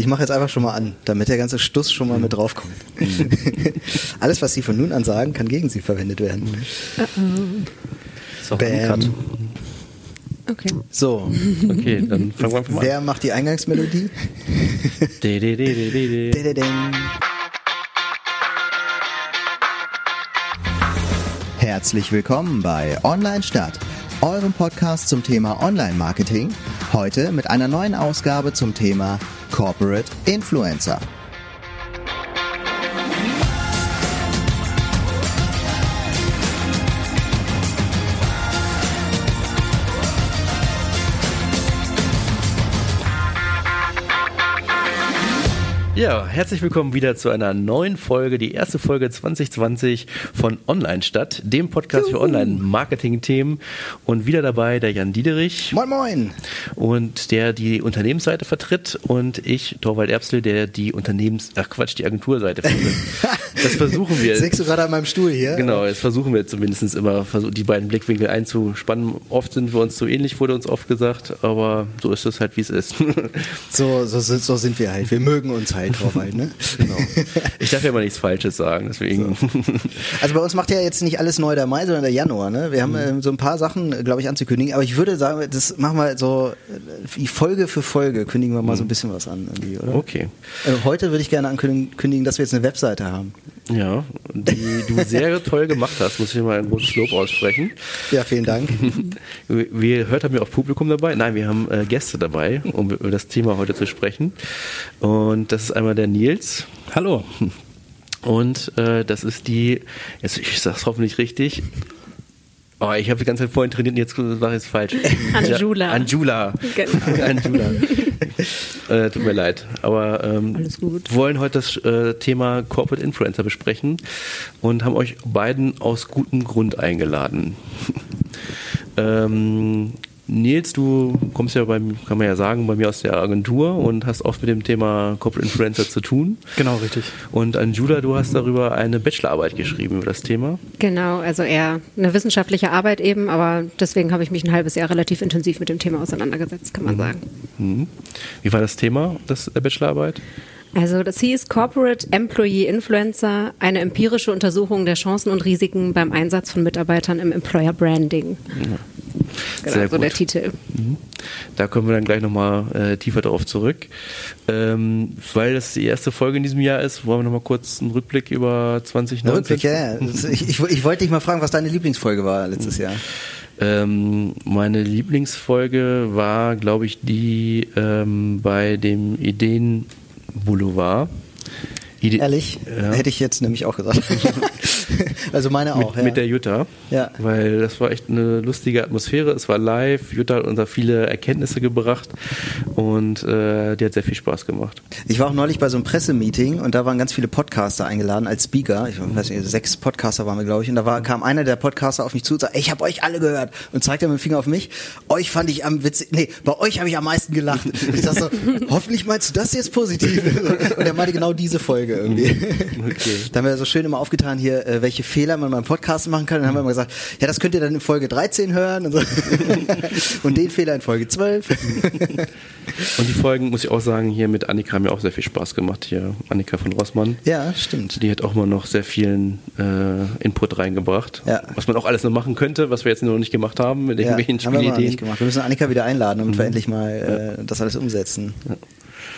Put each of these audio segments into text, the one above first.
Ich mache jetzt einfach schon mal an, damit der ganze Stuss schon mal mit draufkommt. Alles, was Sie von nun an sagen, kann gegen Sie verwendet werden. Ist auch Bam. Okay. So, Okay, dann fangen wir einfach mal an. wer macht die Eingangsmelodie? De, de, de, de, de, de. Dididing. Herzlich willkommen bei Online Stadt, eurem Podcast zum Thema Online-Marketing. Heute mit einer neuen Ausgabe zum Thema Corporate Influencer. Ja, herzlich willkommen wieder zu einer neuen Folge, die erste Folge 2020 von Online Stadt, dem Podcast für Online-Marketing-Themen. Und wieder dabei der Jan Diederich Moin Moin! und der die Unternehmensseite vertritt und ich, Torwald Erbsel, der die Unternehmens-, ach Quatsch, die Agenturseite vertritt. Das versuchen wir. Du gerade an meinem Stuhl hier? Genau, jetzt versuchen wir zumindest immer, die beiden Blickwinkel einzuspannen. Oft sind wir uns zu ähnlich, wurde uns oft gesagt, aber so ist es halt, wie es ist. So, so, so sind wir halt. Wir mögen uns halt, Torwald, ne? genau. Ich darf ja mal nichts Falsches sagen, deswegen. Also bei uns macht ja jetzt nicht alles neu der Mai, sondern der Januar. Ne? Wir haben ähm, so ein paar Sachen, glaube ich, anzukündigen. Aber ich würde sagen, das machen wir so äh, Folge für Folge, kündigen wir mal so ein bisschen was an, irgendwie, oder? Okay. Äh, heute würde ich gerne ankündigen, dass wir jetzt eine Webseite haben. Ja, die du sehr toll gemacht hast, muss ich mal ein großes Lob aussprechen. Ja, vielen Dank. Wir hört haben wir auch Publikum dabei. Nein, wir haben äh, Gäste dabei, um über das Thema heute zu sprechen. Und das ist einmal der Nils. Hallo. Und äh, das ist die, jetzt, ich sag's hoffentlich richtig. Oh, ich habe die ganze Zeit vorhin trainiert und jetzt war es falsch. Anjula. Anjula. Genau. Anjula. äh, tut mir leid. Aber ähm, Alles gut. wollen heute das äh, Thema Corporate Influencer besprechen und haben euch beiden aus gutem Grund eingeladen. ähm, Nils, du kommst ja beim, kann man ja sagen, bei mir aus der Agentur und hast oft mit dem Thema Corporate Influencer zu tun. Genau, richtig. Und Anjula, du hast darüber eine Bachelorarbeit geschrieben über das Thema. Genau, also eher eine wissenschaftliche Arbeit eben, aber deswegen habe ich mich ein halbes Jahr relativ intensiv mit dem Thema auseinandergesetzt, kann man sagen. Mhm. Wie war das Thema des, der Bachelorarbeit? Also das hieß Corporate Employee Influencer, eine empirische Untersuchung der Chancen und Risiken beim Einsatz von Mitarbeitern im Employer Branding. Genau, Sehr so gut. der Titel. Da kommen wir dann gleich nochmal äh, tiefer darauf zurück. Ähm, weil das die erste Folge in diesem Jahr ist, wollen wir nochmal kurz einen Rückblick über 2019. Rückblick, ja, ja. Das- Ich, ich, ich wollte dich mal fragen, was deine Lieblingsfolge war letztes Jahr. Ähm, meine Lieblingsfolge war, glaube ich, die ähm, bei dem Ideen Boulevard. Ide Ehrlich? Ja. Hätte ich jetzt nämlich auch gesagt. also meine auch, mit, ja. mit der Jutta. Ja. Weil das war echt eine lustige Atmosphäre. Es war live. Jutta hat uns da viele Erkenntnisse gebracht und äh, die hat sehr viel Spaß gemacht. Ich war auch neulich bei so einem Pressemeeting und da waren ganz viele Podcaster eingeladen als Speaker. Ich weiß nicht, sechs Podcaster waren wir, glaube ich. Und da war, kam einer der Podcaster auf mich zu und sagte, ich habe euch alle gehört. Und zeigte mit dem Finger auf mich. Euch fand ich am witzig. Nee, bei euch habe ich am meisten gelacht. Und ich dachte so, hoffentlich meinst du das jetzt positiv. Und er meinte genau diese Folge irgendwie. Okay. Da haben wir so schön immer aufgetan hier, äh, welche Fehler man beim Podcast machen kann. Und dann haben wir immer gesagt, ja, das könnt ihr dann in Folge 13 hören. Und, so. und den Fehler in Folge 12. Und die Folgen, muss ich auch sagen, hier mit Annika haben mir auch sehr viel Spaß gemacht. Hier Annika von Rossmann. ja, stimmt. Die hat auch mal noch sehr vielen äh, Input reingebracht. Ja. Was man auch alles noch machen könnte, was wir jetzt noch nicht gemacht haben mit irgendwelchen haben wir mal nicht gemacht. Wir müssen Annika wieder einladen, damit wir endlich mal äh, das alles umsetzen.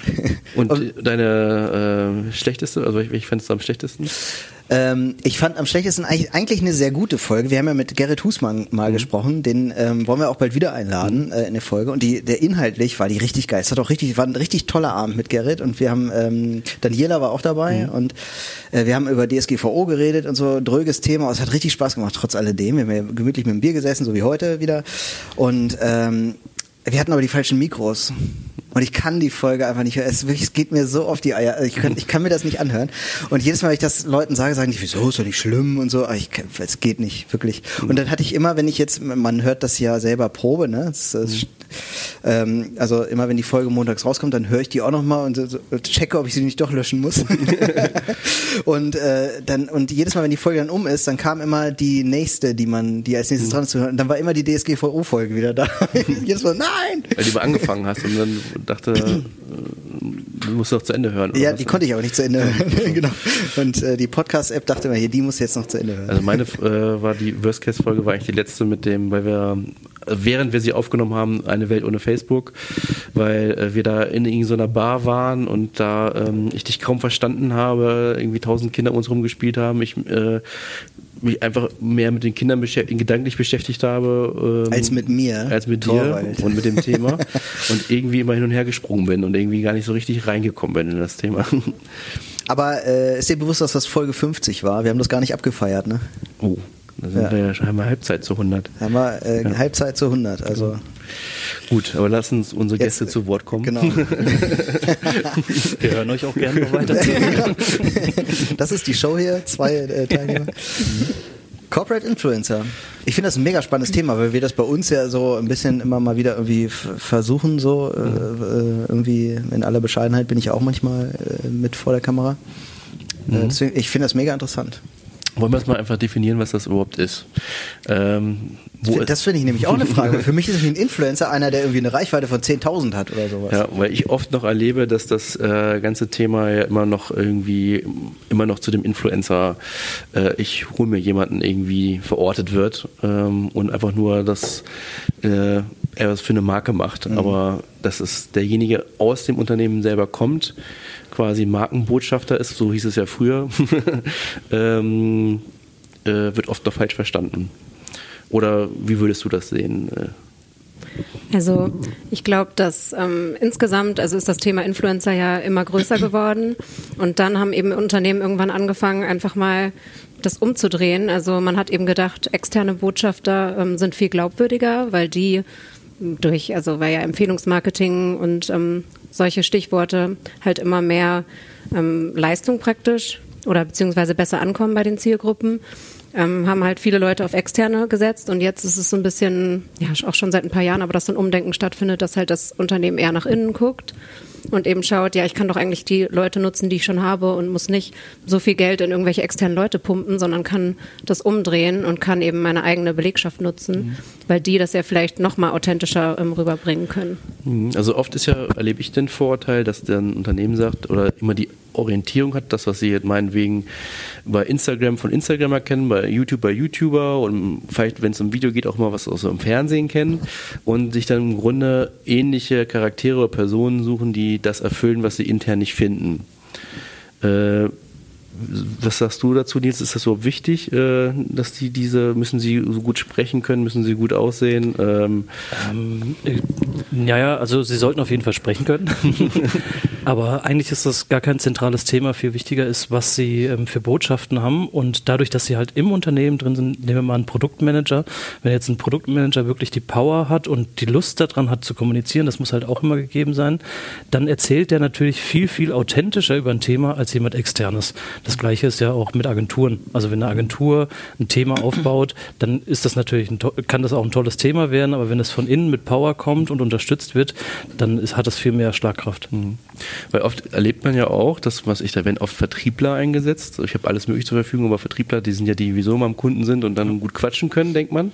Und Und- deine äh, schlechteste, also ich, ich fand es am schlechtesten. Ähm, ich fand am schlechtesten eigentlich, eigentlich eine sehr gute Folge. Wir haben ja mit Gerrit Husmann mal Mhm. gesprochen. Den ähm, wollen wir auch bald wieder einladen äh, in der Folge. Und die, der inhaltlich war die richtig geil. Es hat auch richtig, war ein richtig toller Abend mit Gerrit. Und wir haben ähm, Daniela war auch dabei Mhm. und äh, wir haben über DSGVO geredet und so dröges Thema. Es hat richtig Spaß gemacht trotz alledem. Wir haben ja gemütlich mit dem Bier gesessen, so wie heute wieder. Und ähm, wir hatten aber die falschen Mikros. Und ich kann die Folge einfach nicht hören. Es, es geht mir so auf die Eier. Ich kann, ich kann mir das nicht anhören. Und jedes Mal, wenn ich das Leuten sage, sagen die, wieso ist doch nicht schlimm und so. Aber ich, es geht nicht, wirklich. Und dann hatte ich immer, wenn ich jetzt, man hört das ja selber Probe, ne? Das, das, ähm, also immer, wenn die Folge montags rauskommt, dann höre ich die auch nochmal und so, checke, ob ich sie nicht doch löschen muss. und äh, dann und jedes Mal, wenn die Folge dann um ist, dann kam immer die nächste, die man, die als nächstes dran ist zu hören. Und dann war immer die DSGVO-Folge wieder da. jedes Mal, nein! Weil du mal angefangen hast und dann dachte, äh, du musst doch zu Ende hören. Ja, die konnte ich aber nicht zu Ende hören. genau. Und äh, die Podcast-App dachte immer, hier, die muss jetzt noch zu Ende hören. Also meine äh, war die Worst-Case-Folge war eigentlich die letzte mit dem, weil wir während wir sie aufgenommen haben, eine Welt ohne Facebook, weil äh, wir da in irgendeiner Bar waren und da ähm, ich dich kaum verstanden habe, irgendwie tausend Kinder um uns rumgespielt haben, ich äh, mich einfach mehr mit den Kindern beschäft gedanklich beschäftigt habe. Ähm, als mit mir. Als mit Torwald. dir und mit dem Thema. und irgendwie immer hin und her gesprungen bin und irgendwie gar nicht so richtig reingekommen bin in das Thema. Aber äh, ist dir bewusst, dass das Folge 50 war? Wir haben das gar nicht abgefeiert, ne? Oh. Da sind ja. wir ja, haben wir Halbzeit zu 100. Haben wir äh, ja. Halbzeit zu 100, also. Gut, aber lass uns unsere Jetzt, Gäste zu Wort kommen. Genau. wir hören euch auch gerne noch weiter zu. das ist die Show hier, zwei äh, Teilnehmer. Corporate Influencer. Ich finde das ein mega spannendes Thema, weil wir das bei uns ja so ein bisschen immer mal wieder irgendwie versuchen, so äh, äh, irgendwie in aller Bescheidenheit bin ich auch manchmal äh, mit vor der Kamera. Mhm. deswegen, ich finde das mega interessant. Wollen wir es mal einfach definieren, was das überhaupt ist? Ähm, das finde ich nämlich auch eine Frage. Für mich ist ein Influencer einer, der irgendwie eine Reichweite von 10.000 hat oder sowas. Ja, weil ich oft noch erlebe, dass das äh, ganze Thema ja immer noch irgendwie, immer noch zu dem Influencer, äh, ich hole mir jemanden irgendwie verortet wird ähm, und einfach nur, dass äh, er was für eine Marke macht. Mhm. Aber dass es derjenige aus dem Unternehmen selber kommt, quasi Markenbotschafter ist, so hieß es ja früher, ähm, äh, wird oft noch falsch verstanden. Oder wie würdest du das sehen? Also ich glaube, dass ähm, insgesamt, also ist das Thema Influencer ja immer größer geworden und dann haben eben Unternehmen irgendwann angefangen, einfach mal das umzudrehen. Also man hat eben gedacht, externe Botschafter ähm, sind viel glaubwürdiger, weil die durch, also weil ja Empfehlungsmarketing und ähm, solche Stichworte halt immer mehr ähm, Leistung praktisch oder beziehungsweise besser ankommen bei den Zielgruppen. Ähm, haben halt viele Leute auf externe gesetzt und jetzt ist es so ein bisschen, ja, auch schon seit ein paar Jahren, aber dass so ein Umdenken stattfindet, dass halt das Unternehmen eher nach innen guckt und eben schaut, ja, ich kann doch eigentlich die Leute nutzen, die ich schon habe und muss nicht so viel Geld in irgendwelche externen Leute pumpen, sondern kann das umdrehen und kann eben meine eigene Belegschaft nutzen, mhm. weil die das ja vielleicht noch mal authentischer ähm, rüberbringen können. Mhm. Also oft ist ja, erlebe ich den Vorteil, dass ein Unternehmen sagt oder immer die Orientierung hat, das, was sie jetzt meinetwegen bei Instagram von Instagram erkennen, bei YouTube bei YouTuber und vielleicht, wenn es um Video geht, auch mal was aus dem Fernsehen kennen und sich dann im Grunde ähnliche Charaktere oder Personen suchen, die das erfüllen, was sie intern nicht finden. Äh, was sagst du dazu, Nils? Ist das so wichtig, äh, dass die diese, müssen sie so gut sprechen können, müssen sie gut aussehen? Ähm, ähm, äh, ja, ja, also sie sollten auf jeden Fall sprechen können. Aber eigentlich ist das gar kein zentrales Thema. Viel wichtiger ist, was sie ähm, für Botschaften haben. Und dadurch, dass sie halt im Unternehmen drin sind, nehmen wir mal einen Produktmanager. Wenn jetzt ein Produktmanager wirklich die Power hat und die Lust daran hat zu kommunizieren, das muss halt auch immer gegeben sein, dann erzählt der natürlich viel, viel authentischer über ein Thema als jemand externes. Das gleiche ist ja auch mit Agenturen. Also wenn eine Agentur ein Thema aufbaut, dann ist das natürlich ein, kann das auch ein tolles Thema werden, aber wenn es von innen mit Power kommt und unterstützt wird, dann ist, hat das viel mehr Schlagkraft. Mhm. Weil oft erlebt man ja auch, dass was ich da werden oft Vertriebler eingesetzt. Ich habe alles mögliche zur Verfügung, aber Vertriebler, die sind ja die, die sowieso mal am Kunden sind und dann gut quatschen können, denkt man.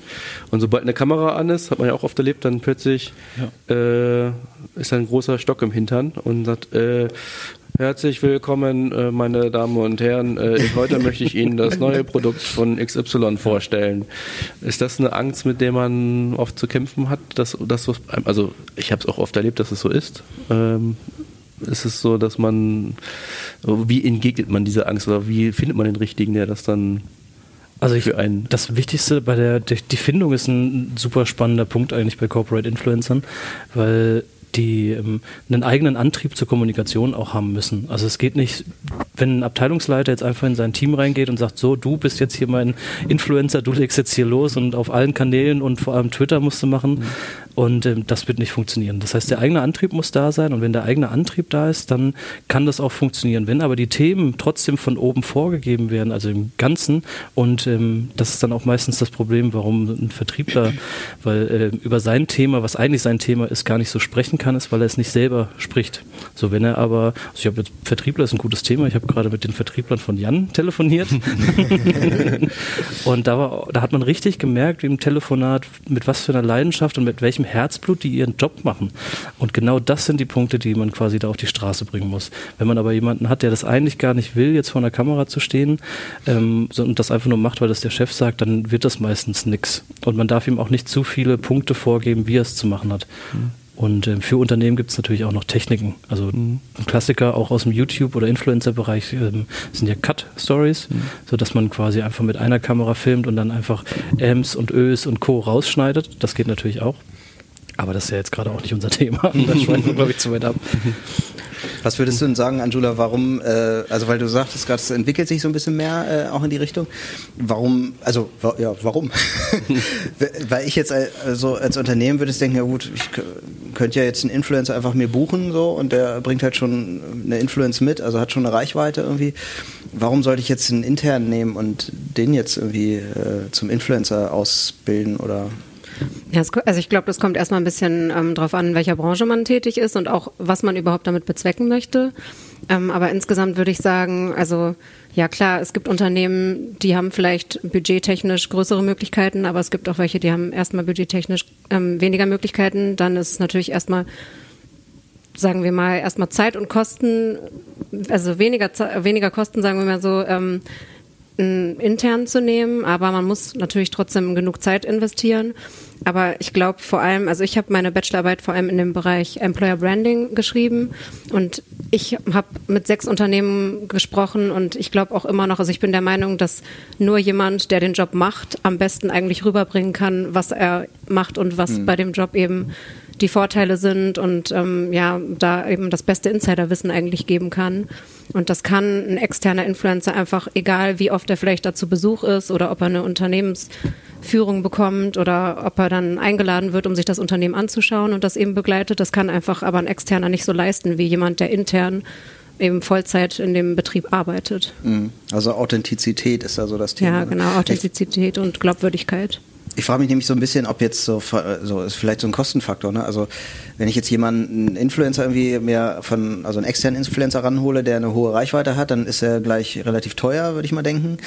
Und sobald eine Kamera an ist, hat man ja auch oft erlebt, dann plötzlich ja. äh, ist da ein großer Stock im Hintern und sagt, äh, Herzlich willkommen, äh, meine Damen und Herren. Äh, heute möchte ich Ihnen das neue Produkt von XY vorstellen. Ist das eine Angst, mit der man oft zu kämpfen hat? Dass, dass also ich habe es auch oft erlebt, dass es so ist. Ähm, ist es so, dass man, wie entgegnet man diese Angst oder wie findet man den Richtigen, der das dann also ich, das Wichtigste bei der, die Findung ist ein super spannender Punkt eigentlich bei Corporate Influencern, weil die ähm, einen eigenen Antrieb zur Kommunikation auch haben müssen. Also es geht nicht, wenn ein Abteilungsleiter jetzt einfach in sein Team reingeht und sagt, so, du bist jetzt hier mein Influencer, du legst jetzt hier los und auf allen Kanälen und vor allem Twitter musst du machen. Mhm. Und ähm, das wird nicht funktionieren. Das heißt, der eigene Antrieb muss da sein und wenn der eigene Antrieb da ist, dann kann das auch funktionieren. Wenn aber die Themen trotzdem von oben vorgegeben werden, also im Ganzen, und ähm, das ist dann auch meistens das Problem, warum ein Vertriebler, weil äh, über sein Thema, was eigentlich sein Thema ist, gar nicht so sprechen kann, ist, weil er es nicht selber spricht. So, wenn er aber, also ich habe jetzt Vertriebler ist ein gutes Thema, ich habe gerade mit den Vertrieblern von Jan telefoniert und da, war, da hat man richtig gemerkt, im Telefonat, mit was für einer Leidenschaft und mit welchem Herzblut, die ihren Job machen. Und genau das sind die Punkte, die man quasi da auf die Straße bringen muss. Wenn man aber jemanden hat, der das eigentlich gar nicht will, jetzt vor einer Kamera zu stehen ähm, und das einfach nur macht, weil das der Chef sagt, dann wird das meistens nichts. Und man darf ihm auch nicht zu viele Punkte vorgeben, wie er es zu machen hat. Mhm. Und äh, für Unternehmen gibt es natürlich auch noch Techniken. Also mhm. ein Klassiker auch aus dem YouTube- oder Influencer-Bereich ähm, sind ja Cut-Stories, mhm. sodass man quasi einfach mit einer Kamera filmt und dann einfach Ms und Ös und Co. rausschneidet. Das geht natürlich auch. Aber das ist ja jetzt gerade auch nicht unser Thema. Da schweifen wir, glaube ich, zu weit ab. Was würdest du denn sagen, Angela, warum, äh, also weil du sagtest gerade, es entwickelt sich so ein bisschen mehr äh, auch in die Richtung. Warum, also wa ja, warum? weil ich jetzt also als Unternehmen würde ich denken, ja gut, ich könnte ja jetzt einen Influencer einfach mir buchen so und der bringt halt schon eine Influence mit, also hat schon eine Reichweite irgendwie. Warum sollte ich jetzt einen internen nehmen und den jetzt irgendwie äh, zum Influencer ausbilden oder ja, also ich glaube, das kommt erstmal ein bisschen ähm, darauf an, in welcher Branche man tätig ist und auch, was man überhaupt damit bezwecken möchte. Ähm, aber insgesamt würde ich sagen, also ja klar, es gibt Unternehmen, die haben vielleicht budgettechnisch größere Möglichkeiten, aber es gibt auch welche, die haben erstmal budgettechnisch ähm, weniger Möglichkeiten. Dann ist es natürlich erstmal sagen wir mal, erstmal Zeit und Kosten, also weniger, weniger Kosten, sagen wir mal so, ähm, intern zu nehmen, aber man muss natürlich trotzdem genug Zeit investieren. Aber ich glaube vor allem, also ich habe meine Bachelorarbeit vor allem in dem Bereich Employer Branding geschrieben und ich habe mit sechs Unternehmen gesprochen und ich glaube auch immer noch, also ich bin der Meinung, dass nur jemand, der den Job macht, am besten eigentlich rüberbringen kann, was er macht und was mhm. bei dem Job eben die Vorteile sind und ähm, ja, da eben das beste Insiderwissen eigentlich geben kann. Und das kann ein externer Influencer einfach, egal wie oft er vielleicht dazu Besuch ist oder ob er eine Unternehmensführung bekommt oder ob er dann eingeladen wird, um sich das Unternehmen anzuschauen und das eben begleitet, das kann einfach aber ein externer nicht so leisten wie jemand, der intern eben Vollzeit in dem Betrieb arbeitet. Mhm. Also Authentizität ist da so das Thema. Ja, ne? genau, Authentizität und Glaubwürdigkeit. Ich frage mich nämlich so ein bisschen, ob jetzt so, so ist vielleicht so ein Kostenfaktor. Ne? Also wenn ich jetzt jemanden, einen Influencer irgendwie mehr von, also einen externen Influencer ranhole, der eine hohe Reichweite hat, dann ist er gleich relativ teuer, würde ich mal denken.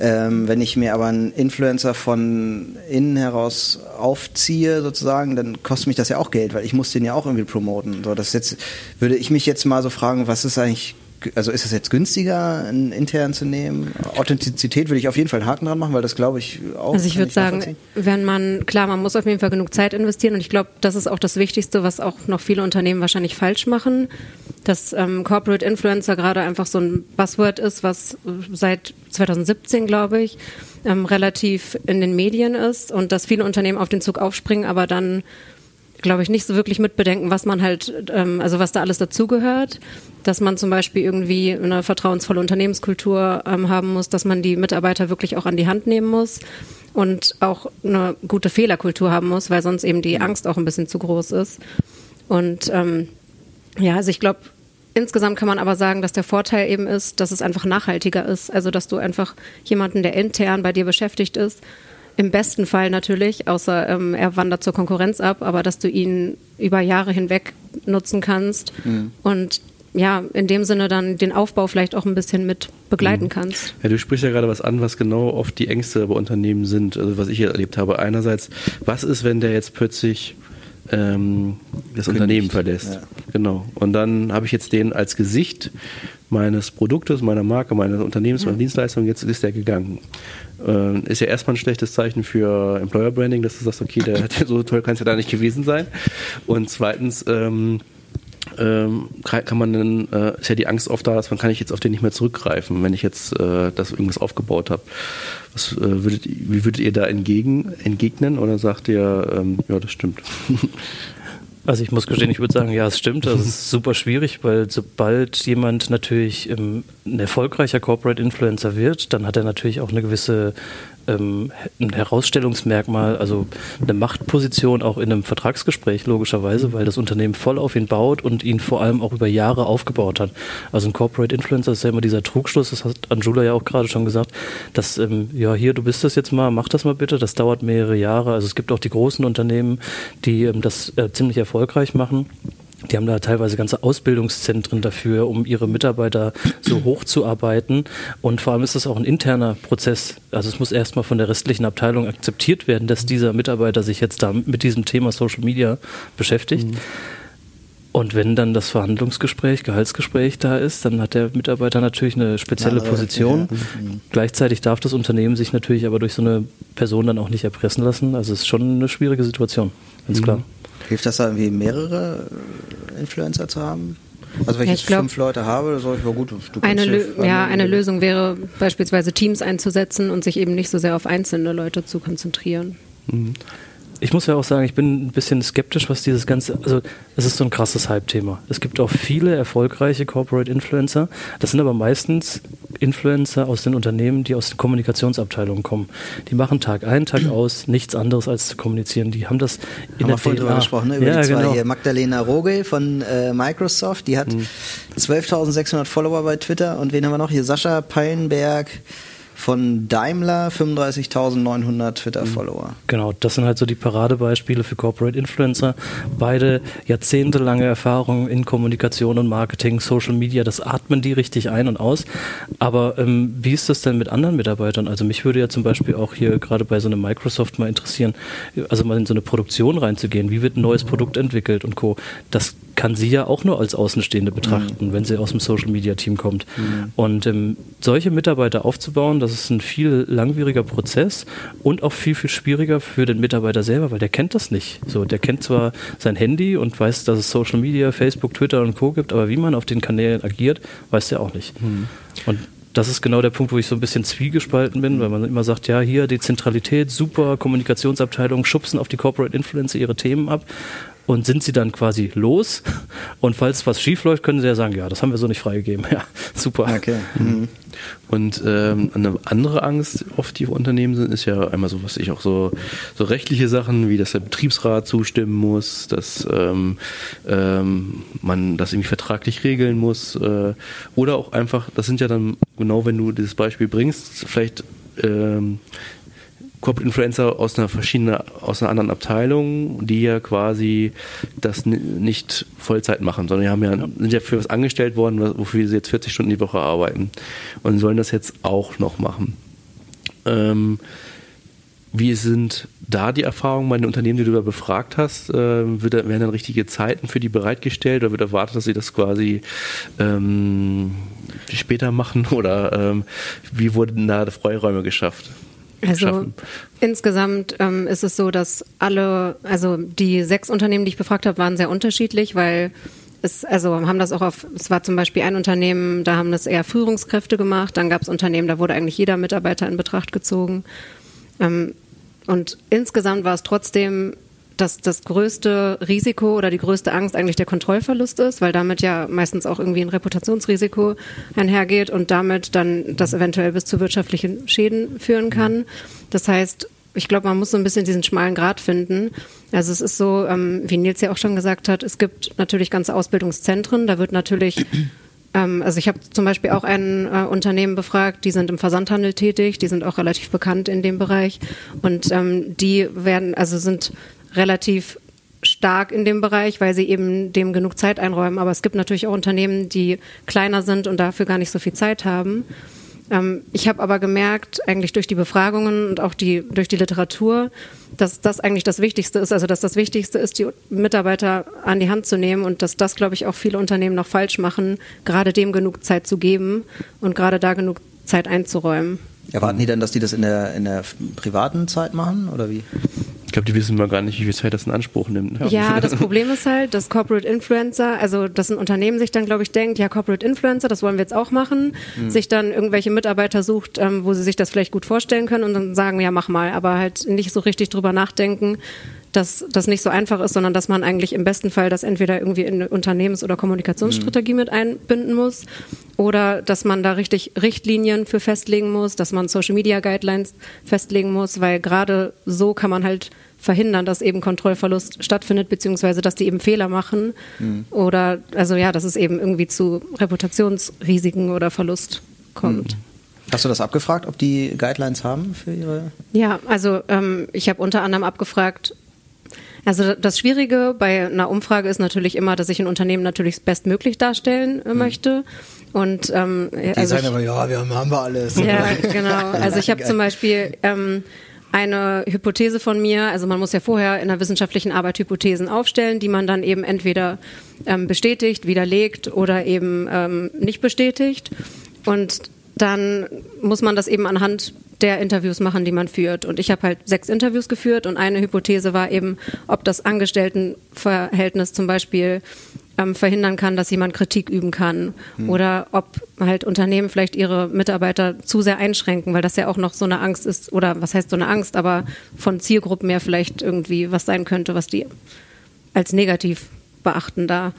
Ähm, wenn ich mir aber einen Influencer von innen heraus aufziehe, sozusagen, dann kostet mich das ja auch Geld, weil ich muss den ja auch irgendwie promoten. So, das jetzt würde ich mich jetzt mal so fragen, was ist eigentlich also ist es jetzt günstiger, einen intern zu nehmen? Authentizität würde ich auf jeden Fall einen Haken dran machen, weil das glaube ich auch. Also ich würde sagen, wenn man, klar, man muss auf jeden Fall genug Zeit investieren und ich glaube, das ist auch das Wichtigste, was auch noch viele Unternehmen wahrscheinlich falsch machen, dass ähm, Corporate Influencer gerade einfach so ein Buzzword ist, was seit 2017, glaube ich, ähm, relativ in den Medien ist und dass viele Unternehmen auf den Zug aufspringen, aber dann glaube ich, nicht so wirklich mitbedenken, was man halt, ähm, also was da alles dazugehört. Dass man zum Beispiel irgendwie eine vertrauensvolle Unternehmenskultur ähm, haben muss, dass man die Mitarbeiter wirklich auch an die Hand nehmen muss und auch eine gute Fehlerkultur haben muss, weil sonst eben die Angst auch ein bisschen zu groß ist. Und ähm, ja, also ich glaube, insgesamt kann man aber sagen, dass der Vorteil eben ist, dass es einfach nachhaltiger ist. Also dass du einfach jemanden, der intern bei dir beschäftigt ist, im besten Fall natürlich, außer ähm, er wandert zur Konkurrenz ab, aber dass du ihn über Jahre hinweg nutzen kannst mhm. und ja, in dem Sinne dann den Aufbau vielleicht auch ein bisschen mit begleiten mhm. kannst. Ja, du sprichst ja gerade was an, was genau oft die Ängste bei Unternehmen sind, also was ich hier erlebt habe. Einerseits, was ist, wenn der jetzt plötzlich ähm, das Kündigt. Unternehmen verlässt? Ja. Genau. Und dann habe ich jetzt den als Gesicht meines Produktes, meiner Marke, meines Unternehmens, meiner Dienstleistung, jetzt ist der gegangen. Äh, ist ja erstmal ein schlechtes Zeichen für Employer Branding, dass du sagst, okay, der ja so toll kann es ja da nicht gewesen sein. Und zweitens, ähm, ähm, kann man dann, äh, ist ja die Angst oft da, dass man kann ich jetzt auf den nicht mehr zurückgreifen, wenn ich jetzt äh, das irgendwas aufgebaut habe. Was, äh, würdet, wie würdet ihr da entgegen, entgegnen oder sagt ihr, ähm, ja, das stimmt? Also ich muss gestehen, ich würde sagen, ja, es stimmt. Das ist super schwierig, weil sobald jemand natürlich ähm, ein erfolgreicher Corporate Influencer wird, dann hat er natürlich auch eine gewisse ähm, ein Herausstellungsmerkmal, also eine Machtposition auch in einem Vertragsgespräch logischerweise, weil das Unternehmen voll auf ihn baut und ihn vor allem auch über Jahre aufgebaut hat. Also ein Corporate Influencer ist ja immer dieser Trugschluss, das hat Anjula ja auch gerade schon gesagt, dass ähm, ja hier, du bist das jetzt mal, mach das mal bitte, das dauert mehrere Jahre. Also es gibt auch die großen Unternehmen, die ähm, das äh, ziemlich erfolgreich machen Die haben da teilweise ganze Ausbildungszentren dafür, um ihre Mitarbeiter so hochzuarbeiten. Und vor allem ist das auch ein interner Prozess. Also es muss erstmal von der restlichen Abteilung akzeptiert werden, dass dieser Mitarbeiter sich jetzt da mit diesem Thema Social Media beschäftigt. Mhm. Und wenn dann das Verhandlungsgespräch, Gehaltsgespräch da ist, dann hat der Mitarbeiter natürlich eine spezielle Position. Ja, ja. Gleichzeitig darf das Unternehmen sich natürlich aber durch so eine Person dann auch nicht erpressen lassen. Also es ist schon eine schwierige Situation, ganz mhm. klar. Hilft das da irgendwie mehrere Influencer zu haben? Also wenn ich, ich glaub, fünf Leute habe, sage ich, war gut. eine, ja, eine Lösung wäre beispielsweise Teams einzusetzen und sich eben nicht so sehr auf einzelne Leute zu konzentrieren. Mhm ich muss ja auch sagen, ich bin ein bisschen skeptisch, was dieses ganze, also es ist so ein krasses Hype-Thema. Es gibt auch viele erfolgreiche Corporate Influencer. Das sind aber meistens Influencer aus den Unternehmen, die aus den Kommunikationsabteilungen kommen. Die machen Tag ein, Tag aus nichts anderes als zu kommunizieren. Die haben das in haben der wir drüber gesprochen, ne? über ja, die zwei genau. hier. Magdalena Rogel von äh, Microsoft, die hat mhm. 12.600 Follower bei Twitter und wen haben wir noch? Hier Sascha Peilenberg von Daimler 35.900 Twitter-Follower. Genau, das sind halt so die Paradebeispiele für Corporate Influencer. Beide jahrzehntelange Erfahrung in Kommunikation und Marketing, Social Media, das atmen die richtig ein und aus. Aber ähm, wie ist das denn mit anderen Mitarbeitern? Also mich würde ja zum Beispiel auch hier gerade bei so einem Microsoft mal interessieren, also mal in so eine Produktion reinzugehen. Wie wird ein neues Produkt entwickelt und Co. Das kann sie ja auch nur als Außenstehende betrachten, mhm. wenn sie aus dem Social Media Team kommt. Mhm. Und ähm, solche Mitarbeiter aufzubauen, das ist ein viel langwieriger Prozess und auch viel, viel schwieriger für den Mitarbeiter selber, weil der kennt das nicht. So, der kennt zwar sein Handy und weiß, dass es Social Media, Facebook, Twitter und Co. gibt, aber wie man auf den Kanälen agiert, weiß der auch nicht. Mhm. Und das ist genau der Punkt, wo ich so ein bisschen zwiegespalten bin, weil man immer sagt, ja, hier Dezentralität, super, Kommunikationsabteilung, schubsen auf die Corporate Influencer ihre Themen ab und sind sie dann quasi los. Und falls was schief läuft, können sie ja sagen, ja, das haben wir so nicht freigegeben. Ja, super. Okay. Mhm. Und ähm, eine andere Angst, oft die Unternehmen sind, ist ja einmal so, was ich auch so, so rechtliche Sachen, wie dass der Betriebsrat zustimmen muss, dass ähm, ähm, man das irgendwie vertraglich regeln muss. Äh, oder auch einfach, das sind ja dann genau, wenn du dieses Beispiel bringst, vielleicht ähm, Corporate Influencer aus einer verschiedenen, aus einer anderen Abteilung, die ja quasi das nicht Vollzeit machen, sondern die haben ja, ja, sind ja für was angestellt worden, wofür sie jetzt 40 Stunden die Woche arbeiten und sollen das jetzt auch noch machen. Ähm, wie sind da die Erfahrungen bei den Unternehmen, die du da befragt hast? Ähm, wird, werden dann richtige Zeiten für die bereitgestellt oder wird erwartet, dass sie das quasi ähm, später machen? Oder ähm, wie wurden da Freiräume geschafft? Also schaffen. insgesamt ähm, ist es so, dass alle, also die sechs Unternehmen, die ich befragt habe, waren sehr unterschiedlich, weil es, also haben das auch auf, es war zum Beispiel ein Unternehmen, da haben das eher Führungskräfte gemacht, dann gab es Unternehmen, da wurde eigentlich jeder Mitarbeiter in Betracht gezogen. Ähm, und insgesamt war es trotzdem dass das größte Risiko oder die größte Angst eigentlich der Kontrollverlust ist, weil damit ja meistens auch irgendwie ein Reputationsrisiko einhergeht und damit dann das eventuell bis zu wirtschaftlichen Schäden führen kann. Das heißt, ich glaube, man muss so ein bisschen diesen schmalen Grad finden. Also es ist so, ähm, wie Nils ja auch schon gesagt hat, es gibt natürlich ganze Ausbildungszentren, da wird natürlich ähm, also ich habe zum Beispiel auch ein äh, Unternehmen befragt, die sind im Versandhandel tätig, die sind auch relativ bekannt in dem Bereich und ähm, die werden, also sind relativ stark in dem Bereich, weil sie eben dem genug Zeit einräumen. Aber es gibt natürlich auch Unternehmen, die kleiner sind und dafür gar nicht so viel Zeit haben. Ähm, ich habe aber gemerkt, eigentlich durch die Befragungen und auch die, durch die Literatur, dass das eigentlich das Wichtigste ist. Also dass das Wichtigste ist, die Mitarbeiter an die Hand zu nehmen und dass das, glaube ich, auch viele Unternehmen noch falsch machen, gerade dem genug Zeit zu geben und gerade da genug Zeit einzuräumen. Erwarten die dann, dass die das in der, in der privaten Zeit machen oder wie? Ich glaube, die wissen mal gar nicht, wie viel Zeit das in Anspruch nimmt. Ja, das Problem ist halt, dass Corporate Influencer, also dass ein Unternehmen sich dann, glaube ich, denkt, ja, Corporate Influencer, das wollen wir jetzt auch machen, mhm. sich dann irgendwelche Mitarbeiter sucht, ähm, wo sie sich das vielleicht gut vorstellen können und dann sagen, ja, mach mal, aber halt nicht so richtig drüber nachdenken, dass das nicht so einfach ist, sondern dass man eigentlich im besten Fall das entweder irgendwie in eine Unternehmens- oder Kommunikationsstrategie mhm. mit einbinden muss oder dass man da richtig Richtlinien für festlegen muss, dass man Social Media Guidelines festlegen muss, weil gerade so kann man halt verhindern, dass eben Kontrollverlust stattfindet, beziehungsweise dass die eben Fehler machen mhm. oder also ja, dass es eben irgendwie zu Reputationsrisiken oder Verlust kommt. Mhm. Hast du das abgefragt, ob die Guidelines haben für ihre? Ja, also ähm, ich habe unter anderem abgefragt, Also das Schwierige bei einer Umfrage ist natürlich immer, dass ich ein Unternehmen natürlich bestmöglich darstellen äh, möchte. Und ähm, Die also sagen ich, aber, ja, wir haben, haben wir alles. ja, genau. Also ich habe zum Beispiel ähm, eine Hypothese von mir, also man muss ja vorher in der wissenschaftlichen Arbeit Hypothesen aufstellen, die man dann eben entweder ähm, bestätigt, widerlegt oder eben ähm, nicht bestätigt. Und dann muss man das eben anhand der Interviews machen, die man führt. Und ich habe halt sechs Interviews geführt und eine Hypothese war eben, ob das Angestelltenverhältnis zum Beispiel ähm, verhindern kann, dass jemand Kritik üben kann oder ob halt Unternehmen vielleicht ihre Mitarbeiter zu sehr einschränken, weil das ja auch noch so eine Angst ist oder was heißt so eine Angst, aber von Zielgruppen ja vielleicht irgendwie was sein könnte, was die als negativ beachten da.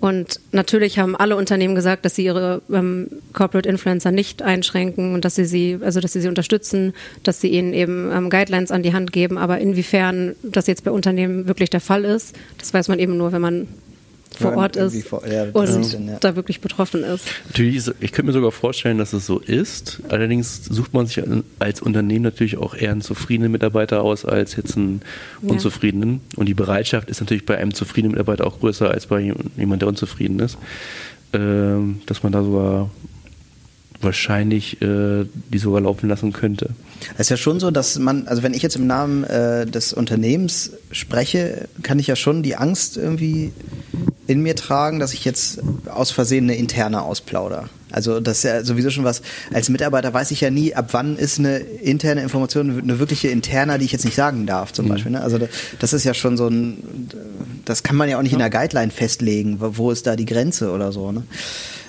Und natürlich haben alle Unternehmen gesagt, dass sie ihre ähm, Corporate Influencer nicht einschränken und dass sie sie, also dass sie sie unterstützen, dass sie ihnen eben ähm, Guidelines an die Hand geben. Aber inwiefern das jetzt bei Unternehmen wirklich der Fall ist, das weiß man eben nur, wenn man vor Ort ist vor- ja, und ja. da wirklich betroffen ist. Natürlich, ist- ich könnte mir sogar vorstellen, dass es so ist. Allerdings sucht man sich als Unternehmen natürlich auch eher einen zufriedenen Mitarbeiter aus als jetzt einen Ja. unzufriedenen. Und die Bereitschaft ist natürlich bei einem zufriedenen Mitarbeiter auch größer als bei jemand, der unzufrieden ist. Ähm, dass man da sogar wahrscheinlich äh, die sogar laufen lassen könnte. Es ist ja schon so, dass man, also wenn ich jetzt im Namen äh, des Unternehmens spreche, kann ich ja schon die Angst irgendwie in mir tragen, dass ich jetzt aus Versehen eine interne ausplauder. Also das ist ja sowieso schon was, als Mitarbeiter weiß ich ja nie, ab wann ist eine interne Information eine wirkliche interna, die ich jetzt nicht sagen darf zum Beispiel. Ne? Also da- das ist ja schon so ein, das kann man ja auch nicht in der Guideline festlegen, wo wo ist da die Grenze oder so. Ne?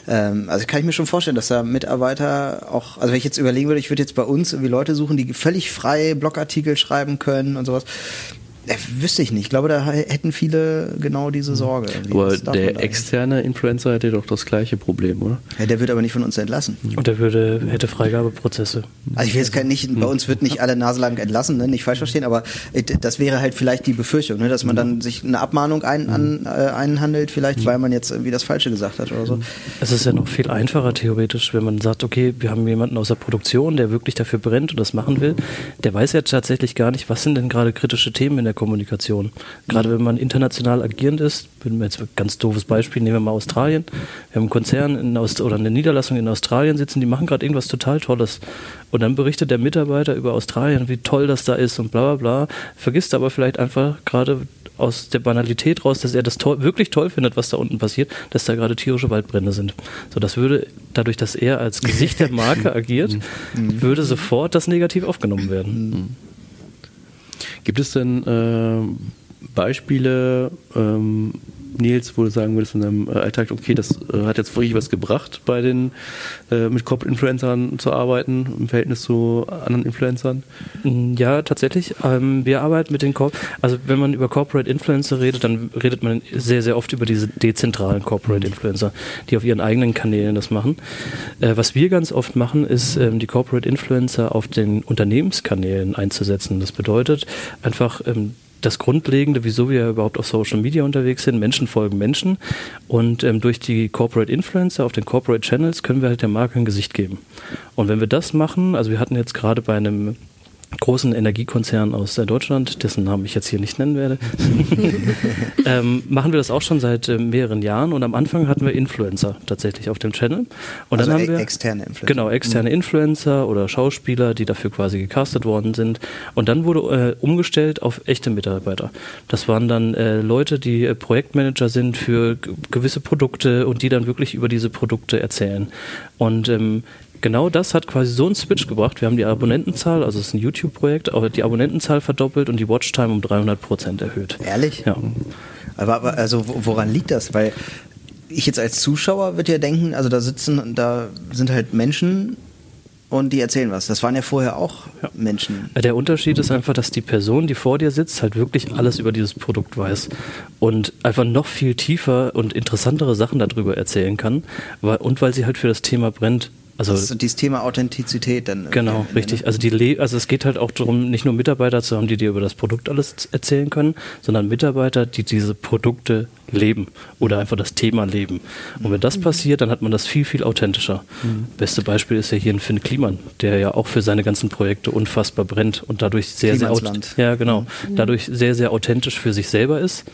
Ähm, also kann ich mir schon vorstellen, dass da Mitarbeiter auch, also wenn ich jetzt überlegen würde, ich würde jetzt bei uns irgendwie Leute suchen, die völlig frei Blogartikel schreiben können und sowas. Äh, wüsste ich nicht. Ich glaube, da hätten viele genau diese Sorge. irgendwie. Aber der externe Influencer hätte doch das gleiche Problem, oder? ja, der wird aber nicht von uns entlassen. Und er würde, hätte Freigabeprozesse. Also ich will jetzt nicht, bei uns wird nicht alle naselang entlassen, ne? nicht falsch verstehen, aber das wäre halt vielleicht die Befürchtung, ne? dass man dann sich eine Abmahnung ein, an, äh, einhandelt, vielleicht weil man jetzt irgendwie das Falsche gesagt hat oder so. Es ist ja noch viel einfacher theoretisch, wenn man sagt, okay, wir haben jemanden aus der Produktion, der wirklich dafür brennt und das machen will. Der weiß ja tatsächlich gar nicht, was sind denn gerade kritische Themen in der Kommunikation. Gerade wenn man international agierend ist, wenn wir jetzt ein ganz doofes Beispiel, nehmen wir mal Australien. Wir haben einen Konzern in Aust oder eine Niederlassung in Australien sitzen, die machen gerade irgendwas total Tolles. Und dann berichtet der Mitarbeiter über Australien, wie toll das da ist und bla bla bla, vergisst aber vielleicht einfach gerade aus der Banalität raus, dass er das toll, wirklich toll findet, was da unten passiert, dass da gerade tierische Waldbrände sind. So, das würde, dadurch, dass er als Gesicht der Marke agiert, würde sofort das negativ aufgenommen werden. Gibt es denn ähm, Beispiele, ähm, Nils, wo du sagen würdest in deinem äh, Alltag, okay, das äh, hat jetzt wirklich was gebracht, bei den äh, mit Corporate Influencern zu arbeiten im Verhältnis zu anderen Influencern? Mm, Ja, tatsächlich. Ähm, wir arbeiten mit den Corp also wenn man über Corporate Influencer redet, dann redet man sehr, sehr oft über diese dezentralen Corporate Influencer, die auf ihren eigenen Kanälen das machen. Äh, was wir ganz oft machen, ist ähm, die Corporate Influencer auf den Unternehmenskanälen einzusetzen. Das bedeutet einfach ähm, das Grundlegende, wieso wir überhaupt auf Social Media unterwegs sind. Menschen folgen Menschen. Und ähm, durch die Corporate Influencer auf den Corporate Channels können wir halt der Marke ein Gesicht geben. Und wenn wir das machen, also wir hatten jetzt gerade bei einem großen Energiekonzern aus äh, Deutschland, dessen Namen ich jetzt hier nicht nennen werde, ähm, machen wir das auch schon seit äh, mehreren Jahren und am Anfang hatten wir Influencer tatsächlich auf dem Channel. Und Also dann haben e- wir externe Influencer. Genau, externe Influencer oder Schauspieler, die dafür quasi gecastet worden sind. Und dann wurde äh, umgestellt auf echte Mitarbeiter. Das waren dann äh, Leute, die äh, Projektmanager sind für gewisse Produkte und die dann wirklich über diese Produkte erzählen. Und ähm, genau das hat quasi so einen Switch gebracht. Wir haben die Abonnentenzahl, also es ist ein YouTube-Projekt, auch die Abonnentenzahl verdoppelt und die Watchtime um 300 Prozent erhöht. Ehrlich? Ja. Aber, aber also wo- woran liegt das? Weil ich jetzt als Zuschauer würde ja denken, also da sitzen, da sind halt Menschen und die erzählen was. Das waren ja vorher auch Menschen. Äh, Der Unterschied ist einfach, dass die Person, die vor dir sitzt, halt wirklich alles über dieses Produkt weiß und einfach noch viel tiefer und interessantere Sachen darüber erzählen kann und weil sie halt für das Thema brennt. Also das ist dieses Thema Authentizität dann. Genau, richtig. Ne? Also die also es geht halt auch darum, nicht nur Mitarbeiter zu haben, die dir über das Produkt alles erzählen können, sondern Mitarbeiter, die diese Produkte leben oder einfach das Thema leben. Und wenn das mhm. passiert, dann hat man das viel, viel authentischer. Mhm. Beste Beispiel ist ja hier ein Finn Kliman, der ja auch für seine ganzen Projekte unfassbar brennt und dadurch sehr, sehr, ja, genau, mhm. dadurch sehr, sehr authentisch für sich selber ist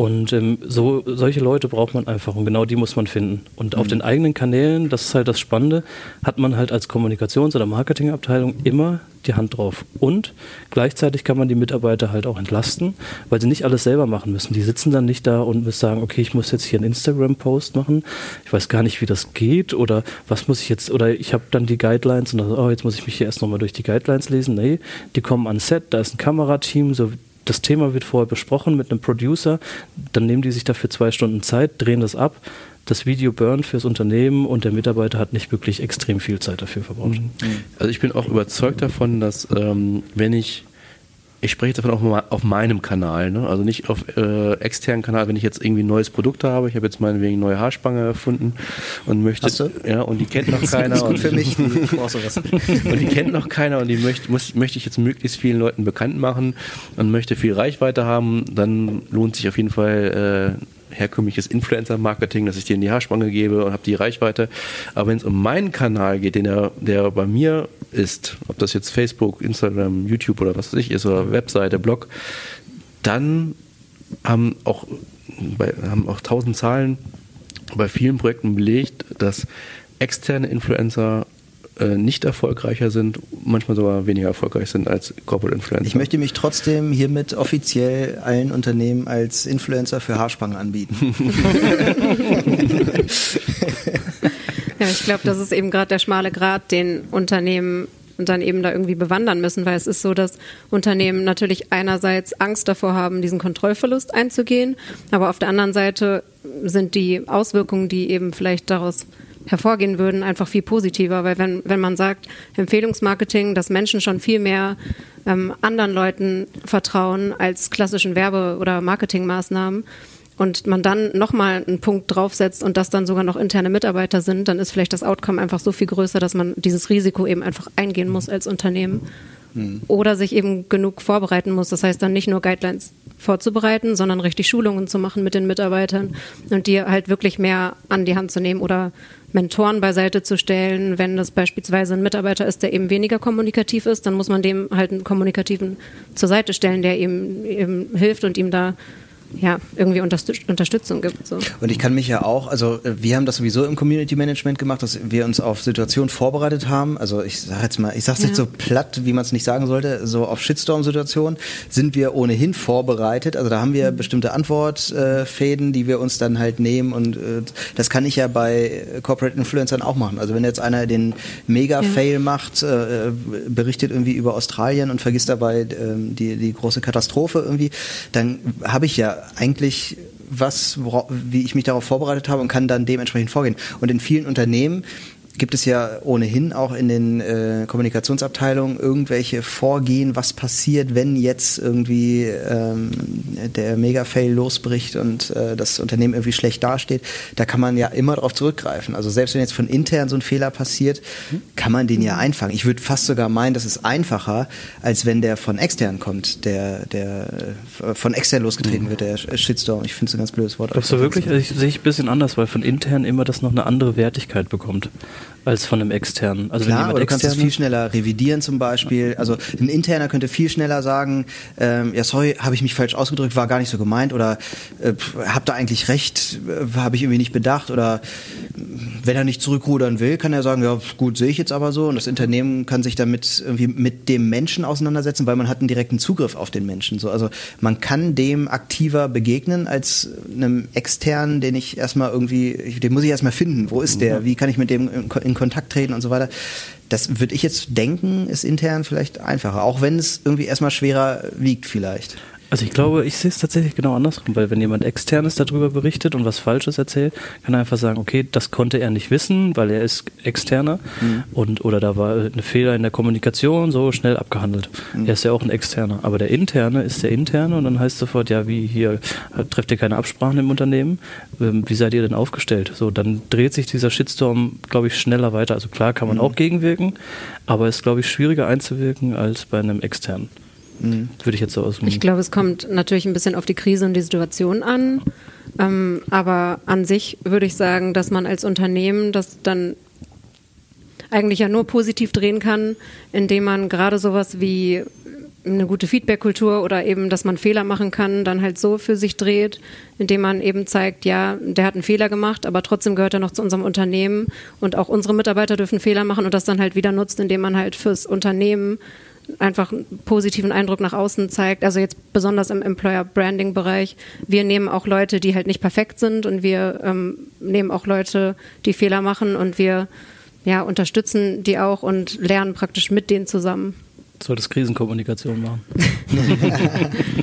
und ähm, so, solche Leute braucht man einfach und genau die muss man finden. Und mhm. auf den eigenen Kanälen, das ist halt das Spannende, hat man halt als Kommunikations- oder Marketingabteilung immer die Hand drauf. Und gleichzeitig kann man die Mitarbeiter halt auch entlasten, weil sie nicht alles selber machen müssen. Die sitzen dann nicht da und müssen sagen, okay, ich muss jetzt hier einen Instagram-Post machen. Ich weiß gar nicht, wie das geht oder was muss ich jetzt, oder ich habe dann die Guidelines und dann, oh, jetzt muss ich mich hier erst nochmal durch die Guidelines lesen. Nee, die kommen ans Set, da ist ein Kamerateam, so das Thema wird vorher besprochen mit einem Producer, dann nehmen die sich dafür zwei Stunden Zeit, drehen das ab. Das Video burnt fürs Unternehmen und der Mitarbeiter hat nicht wirklich extrem viel Zeit dafür verbraucht. Mhm. Also ich bin auch überzeugt davon, dass ähm, wenn ich ich spreche davon auch mal auf meinem Kanal, ne? also nicht auf äh, externen Kanal, wenn ich jetzt irgendwie ein neues Produkt habe. Ich habe jetzt meinetwegen eine neue Haarspange erfunden und möchte, Hast du? ja, und die kennt noch keiner. Das ist gut für mich. Ich sowas. und die kennt noch keiner und die möchte, muss, möchte ich jetzt möglichst vielen Leuten bekannt machen und möchte viel Reichweite haben. Dann lohnt sich auf jeden Fall äh, herkömmliches Influencer-Marketing, dass ich dir in die Haarspange gebe und habe die Reichweite. Aber wenn es um meinen Kanal geht, den der, der bei mir ist, ob das jetzt Facebook, Instagram, YouTube oder was weiß ich ist, oder Webseite, Blog, dann haben auch, bei, haben auch tausend Zahlen bei vielen Projekten belegt, dass externe Influencer nicht erfolgreicher sind, manchmal sogar weniger erfolgreich sind als Corporate Influencer. Ich möchte mich trotzdem hiermit offiziell allen Unternehmen als Influencer für Haarspangen anbieten. ja, ich glaube, das ist eben gerade der schmale Grad, den Unternehmen und dann eben da irgendwie bewandern müssen, weil es ist so, dass Unternehmen natürlich einerseits Angst davor haben, diesen Kontrollverlust einzugehen, aber auf der anderen Seite sind die Auswirkungen, die eben vielleicht daraus hervorgehen würden, einfach viel positiver. Weil wenn, wenn man sagt, Empfehlungsmarketing, dass Menschen schon viel mehr ähm, anderen Leuten vertrauen als klassischen Werbe- oder Marketingmaßnahmen und man dann nochmal einen Punkt draufsetzt und das dann sogar noch interne Mitarbeiter sind, dann ist vielleicht das Outcome einfach so viel größer, dass man dieses Risiko eben einfach eingehen muss als Unternehmen. Mhm. Oder sich eben genug vorbereiten muss. Das heißt dann nicht nur Guidelines vorzubereiten, sondern richtig Schulungen zu machen mit den Mitarbeitern und die halt wirklich mehr an die Hand zu nehmen oder Mentoren beiseite zu stellen. Wenn das beispielsweise ein Mitarbeiter ist, der eben weniger kommunikativ ist, dann muss man dem halt einen kommunikativen zur Seite stellen, der ihm, ihm hilft und ihm da ja, irgendwie Unterstützung gibt. So. Und ich kann mich ja auch, also wir haben das sowieso im Community Management gemacht, dass wir uns auf Situationen vorbereitet haben. Also ich sage jetzt mal, ich sage es ja. jetzt so platt, wie man es nicht sagen sollte, so auf Shitstorm-Situationen sind wir ohnehin vorbereitet. Also da haben wir mhm. bestimmte Antwortfäden, die wir uns dann halt nehmen und äh, das kann ich ja bei Corporate Influencern auch machen. Also wenn jetzt einer den Mega-Fail ja. macht, äh, berichtet irgendwie über Australien und vergisst dabei äh, die, die große Katastrophe irgendwie, dann habe ich ja eigentlich was, wie ich mich darauf vorbereitet habe und kann dann dementsprechend vorgehen. Und in vielen Unternehmen gibt es ja ohnehin auch in den äh, Kommunikationsabteilungen irgendwelche Vorgehen, was passiert, wenn jetzt irgendwie ähm, der Mega-Fail losbricht und äh, das Unternehmen irgendwie schlecht dasteht. Da kann man ja immer darauf zurückgreifen. Also selbst wenn jetzt von intern so ein Fehler passiert, kann man den ja einfangen. Ich würde fast sogar meinen, das ist einfacher, als wenn der von extern kommt, der, der äh, von extern losgetreten mhm. wird, der Shitstorm. Ich finde es ein ganz blödes Wort. Glaubst du wirklich? Also ich, sehe ich ein bisschen anders, weil von intern immer das noch eine andere Wertigkeit bekommt als von einem externen. Also Klar, aber du kannst es viel schneller revidieren zum Beispiel. Also ein interner könnte viel schneller sagen, ähm, ja sorry, habe ich mich falsch ausgedrückt, war gar nicht so gemeint oder äh, hab da eigentlich recht, äh, habe ich irgendwie nicht bedacht oder wenn er nicht zurückrudern will, kann er sagen, ja gut, sehe ich jetzt aber so und das Unternehmen kann sich damit irgendwie mit dem Menschen auseinandersetzen, weil man hat einen direkten Zugriff auf den Menschen. So, also man kann dem aktiver begegnen als einem externen, den ich erstmal irgendwie, den muss ich erstmal finden. Wo ist der? Wie kann ich mit dem in Kontakt treten und so weiter. Das würde ich jetzt denken, ist intern vielleicht einfacher, auch wenn es irgendwie erstmal schwerer wiegt vielleicht. Also ich glaube, ich sehe es tatsächlich genau andersrum, weil wenn jemand externes darüber berichtet und was Falsches erzählt, kann er einfach sagen, okay, das konnte er nicht wissen, weil er ist externer mhm. und oder da war ein Fehler in der Kommunikation, so schnell abgehandelt. Mhm. Er ist ja auch ein externer, aber der interne ist der interne und dann heißt sofort, ja, wie hier trefft ihr keine Absprachen im Unternehmen, ähm, wie seid ihr denn aufgestellt? So, dann dreht sich dieser Shitstorm, glaube ich, schneller weiter. Also klar kann man mhm. auch gegenwirken, aber es ist, glaube ich, schwieriger einzuwirken als bei einem externen. Mhm. Würde ich jetzt so aus. Ich glaube, es kommt natürlich ein bisschen auf die Krise und die Situation an. Ähm, aber an sich würde ich sagen, dass man als Unternehmen das dann eigentlich ja nur positiv drehen kann, indem man gerade sowas wie eine gute Feedback-Kultur oder eben, dass man Fehler machen kann, dann halt so für sich dreht, indem man eben zeigt, ja, der hat einen Fehler gemacht, aber trotzdem gehört er noch zu unserem Unternehmen und auch unsere Mitarbeiter dürfen Fehler machen und das dann halt wieder nutzt, indem man halt fürs Unternehmen einfach einen positiven Eindruck nach außen zeigt. Also jetzt besonders im Employer Branding Bereich. Wir nehmen auch Leute, die halt nicht perfekt sind und wir ähm, nehmen auch Leute, die Fehler machen und wir ja, unterstützen die auch und lernen praktisch mit denen zusammen. Solltest Krisenkommunikation machen.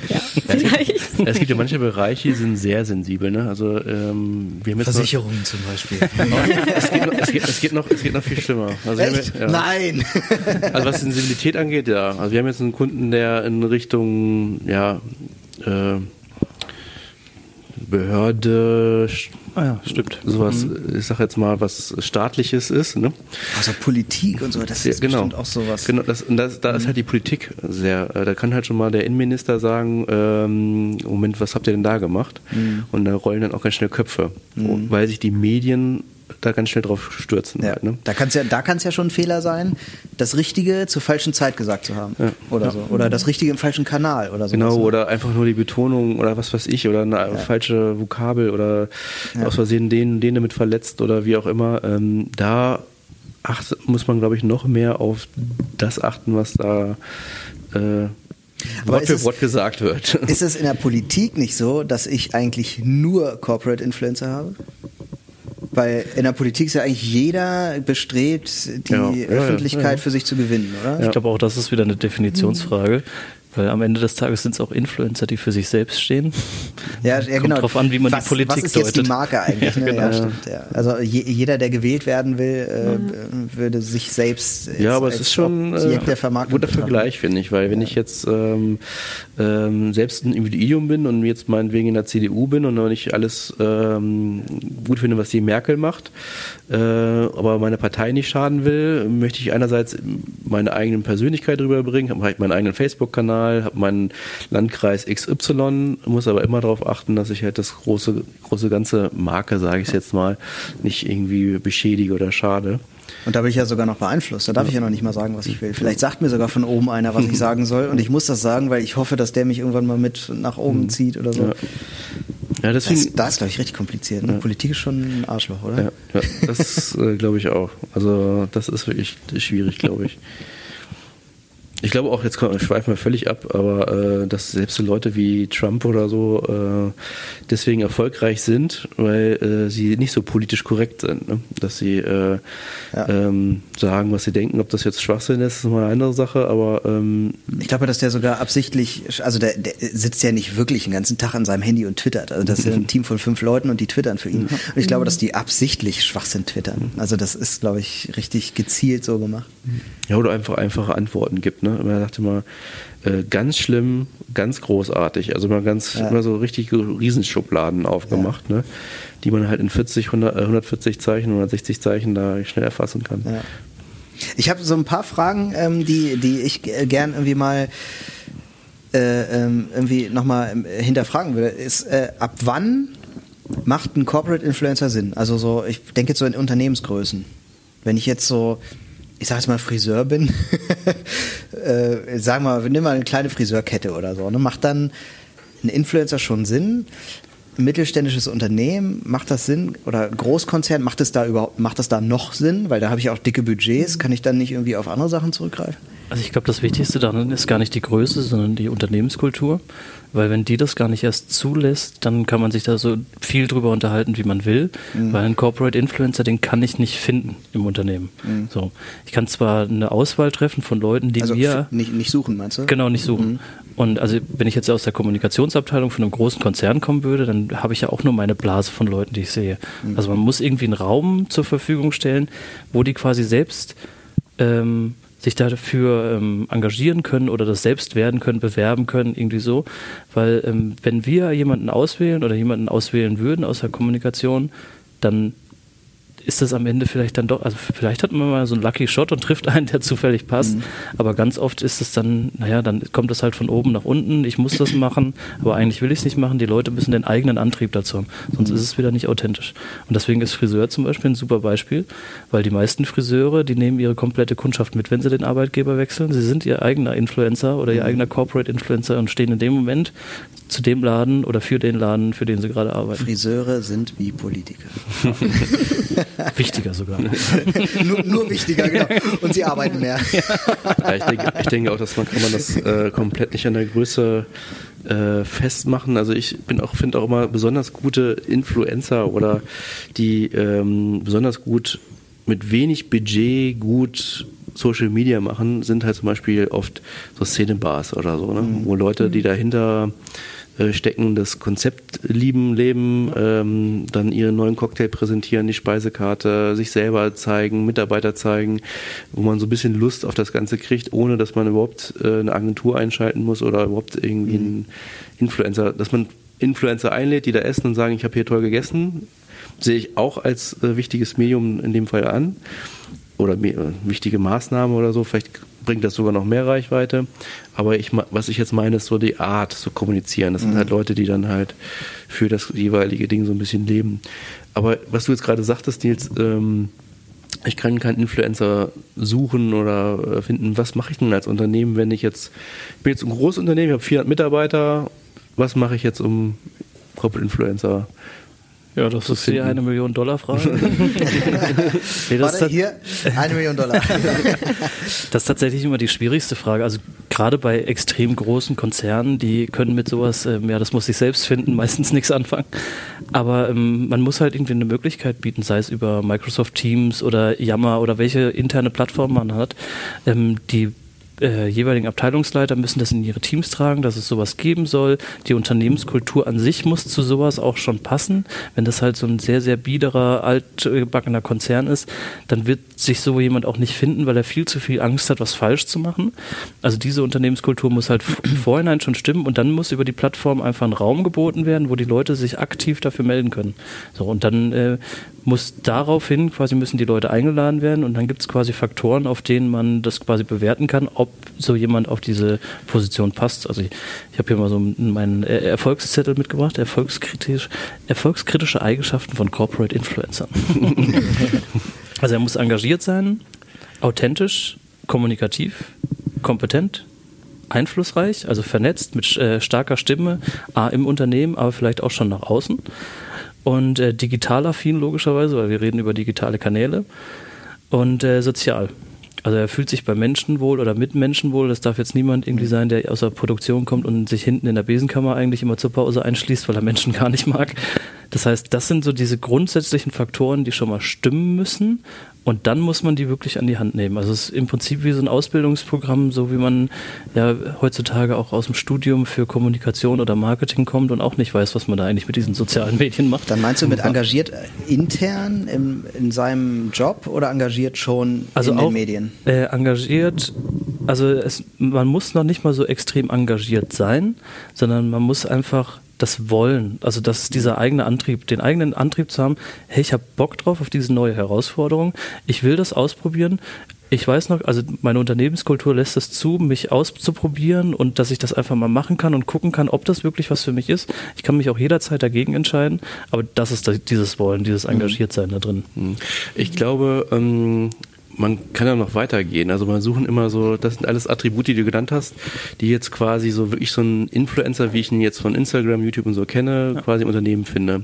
ja, vielleicht. Es gibt ja manche Bereiche, die sind sehr sensibel. Ne? Also, ähm, wir haben Versicherungen zum Beispiel. es, geht noch, es, geht, es, geht noch, es geht noch viel schlimmer. Also Echt? Wir, ja. Nein! Also was Sensibilität angeht, ja. Also wir haben jetzt einen Kunden, der in Richtung ja, äh, Behörde, ah ja, stimmt. Sowas, mhm. ich sag jetzt mal, was staatliches ist. Ne? Also Politik und so, das ist ja, genau. bestimmt auch sowas. Genau, das, das, da mhm. ist halt die Politik sehr, äh, da kann halt schon mal der Innenminister sagen, ähm, Moment, was habt ihr denn da gemacht? Mhm. Und da rollen dann auch ganz schnell Köpfe, mhm. weil sich die Medien da ganz schnell drauf stürzen. Ja. Halt, ne? Da kann es ja, da kann's ja schon ein Fehler sein, das Richtige zur falschen Zeit gesagt zu haben. Ja. Oder ja. so. Oder das Richtige im falschen Kanal oder so. Genau, ne? oder einfach nur die Betonung oder was weiß ich, oder eine falsche Vokabel oder aus Versehen den, den damit verletzt oder wie auch immer. Ähm, da acht, muss man, glaube ich, noch mehr auf das achten, was da äh, Wort für Wort gesagt wird. Ist es in der Politik nicht so, dass ich eigentlich nur Corporate Influencer habe? Weil in der Politik ist ja eigentlich jeder bestrebt, die ja, Öffentlichkeit ja, ja, für sich zu gewinnen, oder? Ich glaube auch, das ist wieder eine Definitionsfrage. Weil am Ende des Tages sind es auch Influencer, die für sich selbst stehen. Ja, ja Kommt genau. drauf an, wie man was, die Politik deutet. Was ist jetzt deutet. die Marke eigentlich? ja, ne? genau. ja, stimmt, ja. Also je, jeder, der gewählt werden will, äh, würde sich selbst Ja, aber es ist schon äh, der Vermarktung guter Vergleich, finde ich. Weil wenn ich jetzt ähm, ähm, selbst ein Individuum bin und jetzt meinetwegen in der CDU bin und noch nicht alles ähm, gut finde, was die Merkel macht, aber meine Partei nicht schaden will, möchte ich einerseits meine eigene Persönlichkeit rüberbringen, habe halt meinen eigenen Facebook-Kanal, habe meinen Landkreis XY, muss aber immer darauf achten, dass ich halt das große, große ganze Marke, sage ich jetzt mal, nicht irgendwie beschädige oder schade. Und da bin ich ja sogar noch beeinflusst. Da darf ich ja noch nicht mal sagen, was ich will. Vielleicht sagt mir sogar von oben einer, was ich sagen soll. Und ich muss das sagen, weil ich hoffe, dass der mich irgendwann mal mit nach oben mhm. zieht oder so. Ja. Ja, deswegen, das, das ist, glaube ich, richtig kompliziert. Ne? Ja. Politik ist schon ein Arschloch, oder? Ja, ja das äh, glaube ich auch. Also das ist wirklich schwierig, glaube ich. Ich glaube auch, jetzt schweifen wir völlig ab, aber äh, dass selbst so Leute wie Trump oder so äh, deswegen erfolgreich sind, weil äh, sie nicht so politisch korrekt sind. Ne? Dass sie äh, ja. ähm, sagen, was sie denken. Ob das jetzt Schwachsinn ist, ist mal eine andere Sache, aber ähm, ich glaube, dass der sogar absichtlich, also der, der sitzt ja nicht wirklich den ganzen Tag an seinem Handy und twittert. Also das ist ja ein Team von fünf Leuten und die twittern für ihn. Und ich glaube, dass die absichtlich Schwachsinn twittern. Also das ist, glaube ich, richtig gezielt so gemacht. Ja, oder einfach einfache Antworten gibt. Ne? Man sagt immer, äh, ganz schlimm, ganz großartig. Also immer ganz, ja. immer so richtig Riesenschubladen aufgemacht, ja. ne? die man halt in 40, 100, 140 Zeichen, 160 Zeichen da schnell erfassen kann. Ja. Ich habe so ein paar Fragen, ähm, die, die ich gern irgendwie mal äh, ähm, irgendwie nochmal ähm, hinterfragen würde. Ist, äh, ab wann macht ein Corporate Influencer Sinn? Also so, ich denke jetzt so in Unternehmensgrößen. Wenn ich jetzt so ich sag jetzt mal Friseur bin, äh, sagen wir mal, nimm mal eine kleine Friseurkette oder so, ne? macht dann ein Influencer schon Sinn? Ein mittelständisches Unternehmen, macht das Sinn? Oder Großkonzern, macht es da überhaupt, macht das da noch Sinn? Weil da habe ich auch dicke Budgets, kann ich dann nicht irgendwie auf andere Sachen zurückgreifen? Also ich glaube, das Wichtigste daran ist gar nicht die Größe, sondern die Unternehmenskultur. Weil wenn die das gar nicht erst zulässt, dann kann man sich da so viel drüber unterhalten, wie man will. Mhm. Weil ein Corporate Influencer, den kann ich nicht finden im Unternehmen. Mhm. So. Ich kann zwar eine Auswahl treffen von Leuten, die also mir. Nicht, nicht suchen, meinst du? Genau, nicht suchen. Mhm. Und also wenn ich jetzt aus der Kommunikationsabteilung von einem großen Konzern kommen würde, dann habe ich ja auch nur meine Blase von Leuten, die ich sehe. Mhm. Also man muss irgendwie einen Raum zur Verfügung stellen, wo die quasi selbst ähm, sich dafür ähm, engagieren können oder das selbst werden können, bewerben können, irgendwie so. Weil ähm, wenn wir jemanden auswählen oder jemanden auswählen würden aus der Kommunikation, dann ist das am Ende vielleicht dann doch, also vielleicht hat man mal so einen Lucky Shot und trifft einen, der zufällig passt, mhm. aber ganz oft ist es dann, naja, dann kommt es halt von oben nach unten, ich muss das machen, aber eigentlich will ich es nicht machen, die Leute müssen den eigenen Antrieb dazu haben, sonst mhm. ist es wieder nicht authentisch. Und deswegen ist Friseur zum Beispiel ein super Beispiel, weil die meisten Friseure, die nehmen ihre komplette Kundschaft mit, wenn sie den Arbeitgeber wechseln, sie sind ihr eigener Influencer oder ihr mhm. eigener Corporate Influencer und stehen in dem Moment zu dem Laden oder für den Laden, für den sie gerade arbeiten. Friseure sind wie Politiker. wichtiger sogar. nur, nur, wichtiger, genau. Und sie arbeiten mehr. Ja, ich, denke, ich denke auch, dass man kann man das äh, komplett nicht an der Größe äh, festmachen. Also ich bin auch finde auch immer besonders gute Influencer oder die ähm, besonders gut mit wenig Budget gut Social Media machen, sind halt zum Beispiel oft so Szenebars oder so, ne? Mhm. wo Leute, die dahinter äh, stecken, das Konzept lieben, leben, ähm, dann ihren neuen Cocktail präsentieren, die Speisekarte, sich selber zeigen, Mitarbeiter zeigen, wo man so ein bisschen Lust auf das Ganze kriegt, ohne dass man überhaupt äh, eine Agentur einschalten muss oder überhaupt irgendwie mhm. einen Influencer, dass man Influencer einlädt, die da essen und sagen, ich habe hier toll gegessen, sehe ich auch als äh, wichtiges Medium in dem Fall an oder äh, wichtige Maßnahme oder so. Vielleicht bringt das sogar noch mehr Reichweite. Aber ich, was ich jetzt meine, ist so die Art zu kommunizieren. Das sind halt mhm. Leute, die dann halt für das jeweilige Ding so ein bisschen leben. Aber was du jetzt gerade sagtest, Nils, ähm, ich kann keinen Influencer suchen oder äh, finden. Was mache ich denn als Unternehmen, wenn ich jetzt, ich bin jetzt ein großes Unternehmen, ich habe 400 Mitarbeiter. Was mache ich jetzt, um Corporate Influencer ja, das ist hier eine Million Dollar Frage. nee, das Warte, hier eine Million Dollar. das ist tatsächlich immer die schwierigste Frage. Also gerade bei extrem großen Konzernen, die können mit sowas, ähm, ja, das muss ich selbst finden, meistens nichts anfangen. Aber ähm, man muss halt irgendwie eine Möglichkeit bieten, sei es über Microsoft Teams oder Yammer oder welche interne Plattform man hat, ähm, die äh, jeweiligen Abteilungsleiter müssen das in ihre Teams tragen, dass es sowas geben soll. Die Unternehmenskultur an sich muss zu sowas auch schon passen. Wenn das halt so ein sehr, sehr biederer, altbackener Konzern ist, dann wird sich so jemand auch nicht finden, weil er viel zu viel Angst hat, was falsch zu machen. Also diese Unternehmenskultur muss halt Vorhinein schon stimmen und dann muss über die Plattform einfach ein Raum geboten werden, wo die Leute sich aktiv dafür melden können. So, und dann äh, muss daraufhin quasi müssen die Leute eingeladen werden und dann gibt es quasi Faktoren, auf denen man das quasi bewerten kann, ob so jemand auf diese Position passt. Also ich, ich habe hier mal so meinen Erfolgszettel mitgebracht, erfolgskritisch, erfolgskritische Eigenschaften von Corporate Influencern. also er muss engagiert sein, authentisch, kommunikativ, kompetent, einflussreich, also vernetzt mit äh, starker Stimme, A, im Unternehmen, aber vielleicht auch schon nach außen und äh, digital affin logischerweise, weil wir reden über digitale Kanäle und äh, sozial. Also er fühlt sich bei Menschen wohl oder mit Menschen wohl. Das darf jetzt niemand irgendwie sein, der aus der Produktion kommt und sich hinten in der Besenkammer eigentlich immer zur Pause einschließt, weil er Menschen gar nicht mag. Das heißt, das sind so diese grundsätzlichen Faktoren, die schon mal stimmen müssen. Und dann muss man die wirklich an die Hand nehmen. Also es ist im Prinzip wie so ein Ausbildungsprogramm, so wie man ja heutzutage auch aus dem Studium für Kommunikation oder Marketing kommt und auch nicht weiß, was man da eigentlich mit diesen sozialen Medien macht. Dann meinst du mit engagiert intern im, in seinem Job oder engagiert schon also in den Medien? Äh, engagiert, also es, man muss noch nicht mal so extrem engagiert sein, sondern man muss einfach das Wollen, also das ist dieser eigene Antrieb, den eigenen Antrieb zu haben, hey, ich habe Bock drauf auf diese neue Herausforderung, ich will das ausprobieren. Ich weiß noch, also meine Unternehmenskultur lässt es zu, mich auszuprobieren und dass ich das einfach mal machen kann und gucken kann, ob das wirklich was für mich ist. Ich kann mich auch jederzeit dagegen entscheiden, aber das ist dieses Wollen, dieses mhm. Engagiertsein da drin. Mhm. Ich glaube, ähm, man kann ja noch weitergehen. Also man suchen immer so, das sind alles Attribute, die du genannt hast, die jetzt quasi so wirklich so ein Influencer, wie ich ihn jetzt von Instagram, YouTube und so kenne, ja. quasi im Unternehmen finde.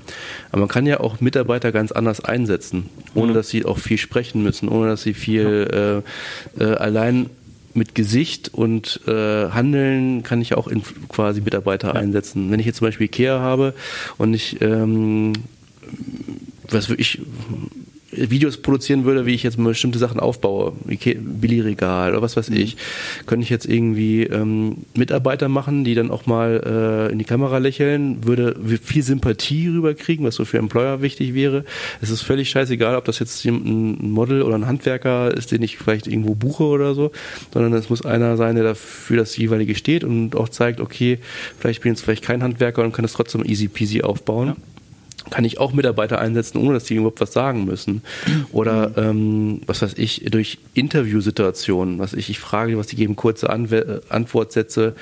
Aber man kann ja auch Mitarbeiter ganz anders einsetzen, ohne mhm. dass sie auch viel sprechen müssen, ohne dass sie viel ja. äh, äh, allein mit Gesicht und äh, Handeln kann ich auch in, quasi Mitarbeiter ja. einsetzen. Wenn ich jetzt zum Beispiel Ikea habe und ich ähm, was ich Videos produzieren würde, wie ich jetzt bestimmte Sachen aufbaue, Billigregal oder was weiß mhm. ich, könnte ich jetzt irgendwie ähm, Mitarbeiter machen, die dann auch mal äh, in die Kamera lächeln, würde viel Sympathie rüberkriegen, was so für Employer wichtig wäre. Es ist völlig scheißegal, ob das jetzt ein Model oder ein Handwerker ist, den ich vielleicht irgendwo buche oder so, sondern es muss einer sein, der dafür das jeweilige steht und auch zeigt, okay, vielleicht bin ich jetzt vielleicht kein Handwerker und kann das trotzdem easy peasy aufbauen. Ja kann ich auch Mitarbeiter einsetzen, ohne dass die überhaupt was sagen müssen. Oder mhm. ähm, was weiß ich, durch Interviewsituationen, was ich, ich frage, was die geben, kurze Anwe Antwortsätze,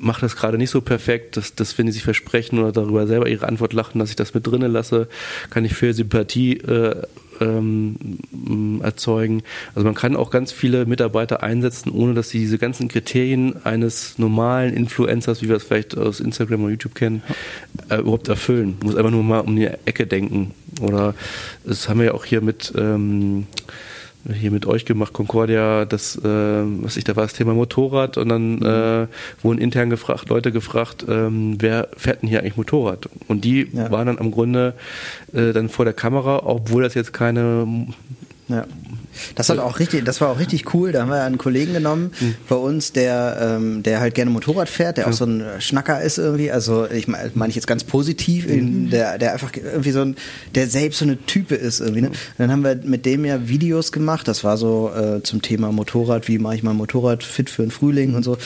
macht das gerade nicht so perfekt, dass, dass wenn sie sich versprechen oder darüber selber ihre Antwort lachen, dass ich das mit drinnen lasse, kann ich für Sympathie äh, ähm, erzeugen. Also man kann auch ganz viele Mitarbeiter einsetzen, ohne dass sie diese ganzen Kriterien eines normalen Influencers, wie wir es vielleicht aus Instagram oder YouTube kennen, äh, überhaupt erfüllen. Man muss einfach nur mal um die Ecke denken. Oder das haben wir ja auch hier mit ähm, hier mit euch gemacht, Concordia, das, äh, was ich da war, das Thema Motorrad und dann mhm. äh, wurden intern gefragt, Leute gefragt, ähm, wer fährt denn hier eigentlich Motorrad? Und die ja. waren dann am Grunde äh, dann vor der Kamera, obwohl das jetzt keine ja. Das hat auch richtig, das war auch richtig cool. Da haben wir einen Kollegen genommen mhm. bei uns, der, ähm, der halt gerne Motorrad fährt, der ja. auch so ein Schnacker ist irgendwie. Also ich meine mein ich jetzt ganz positiv, mhm. der, der einfach irgendwie so ein, der selbst so eine Type ist irgendwie. Ne? Dann haben wir mit dem ja Videos gemacht. Das war so äh, zum Thema Motorrad, wie mache ich mein Motorrad fit für den Frühling und so.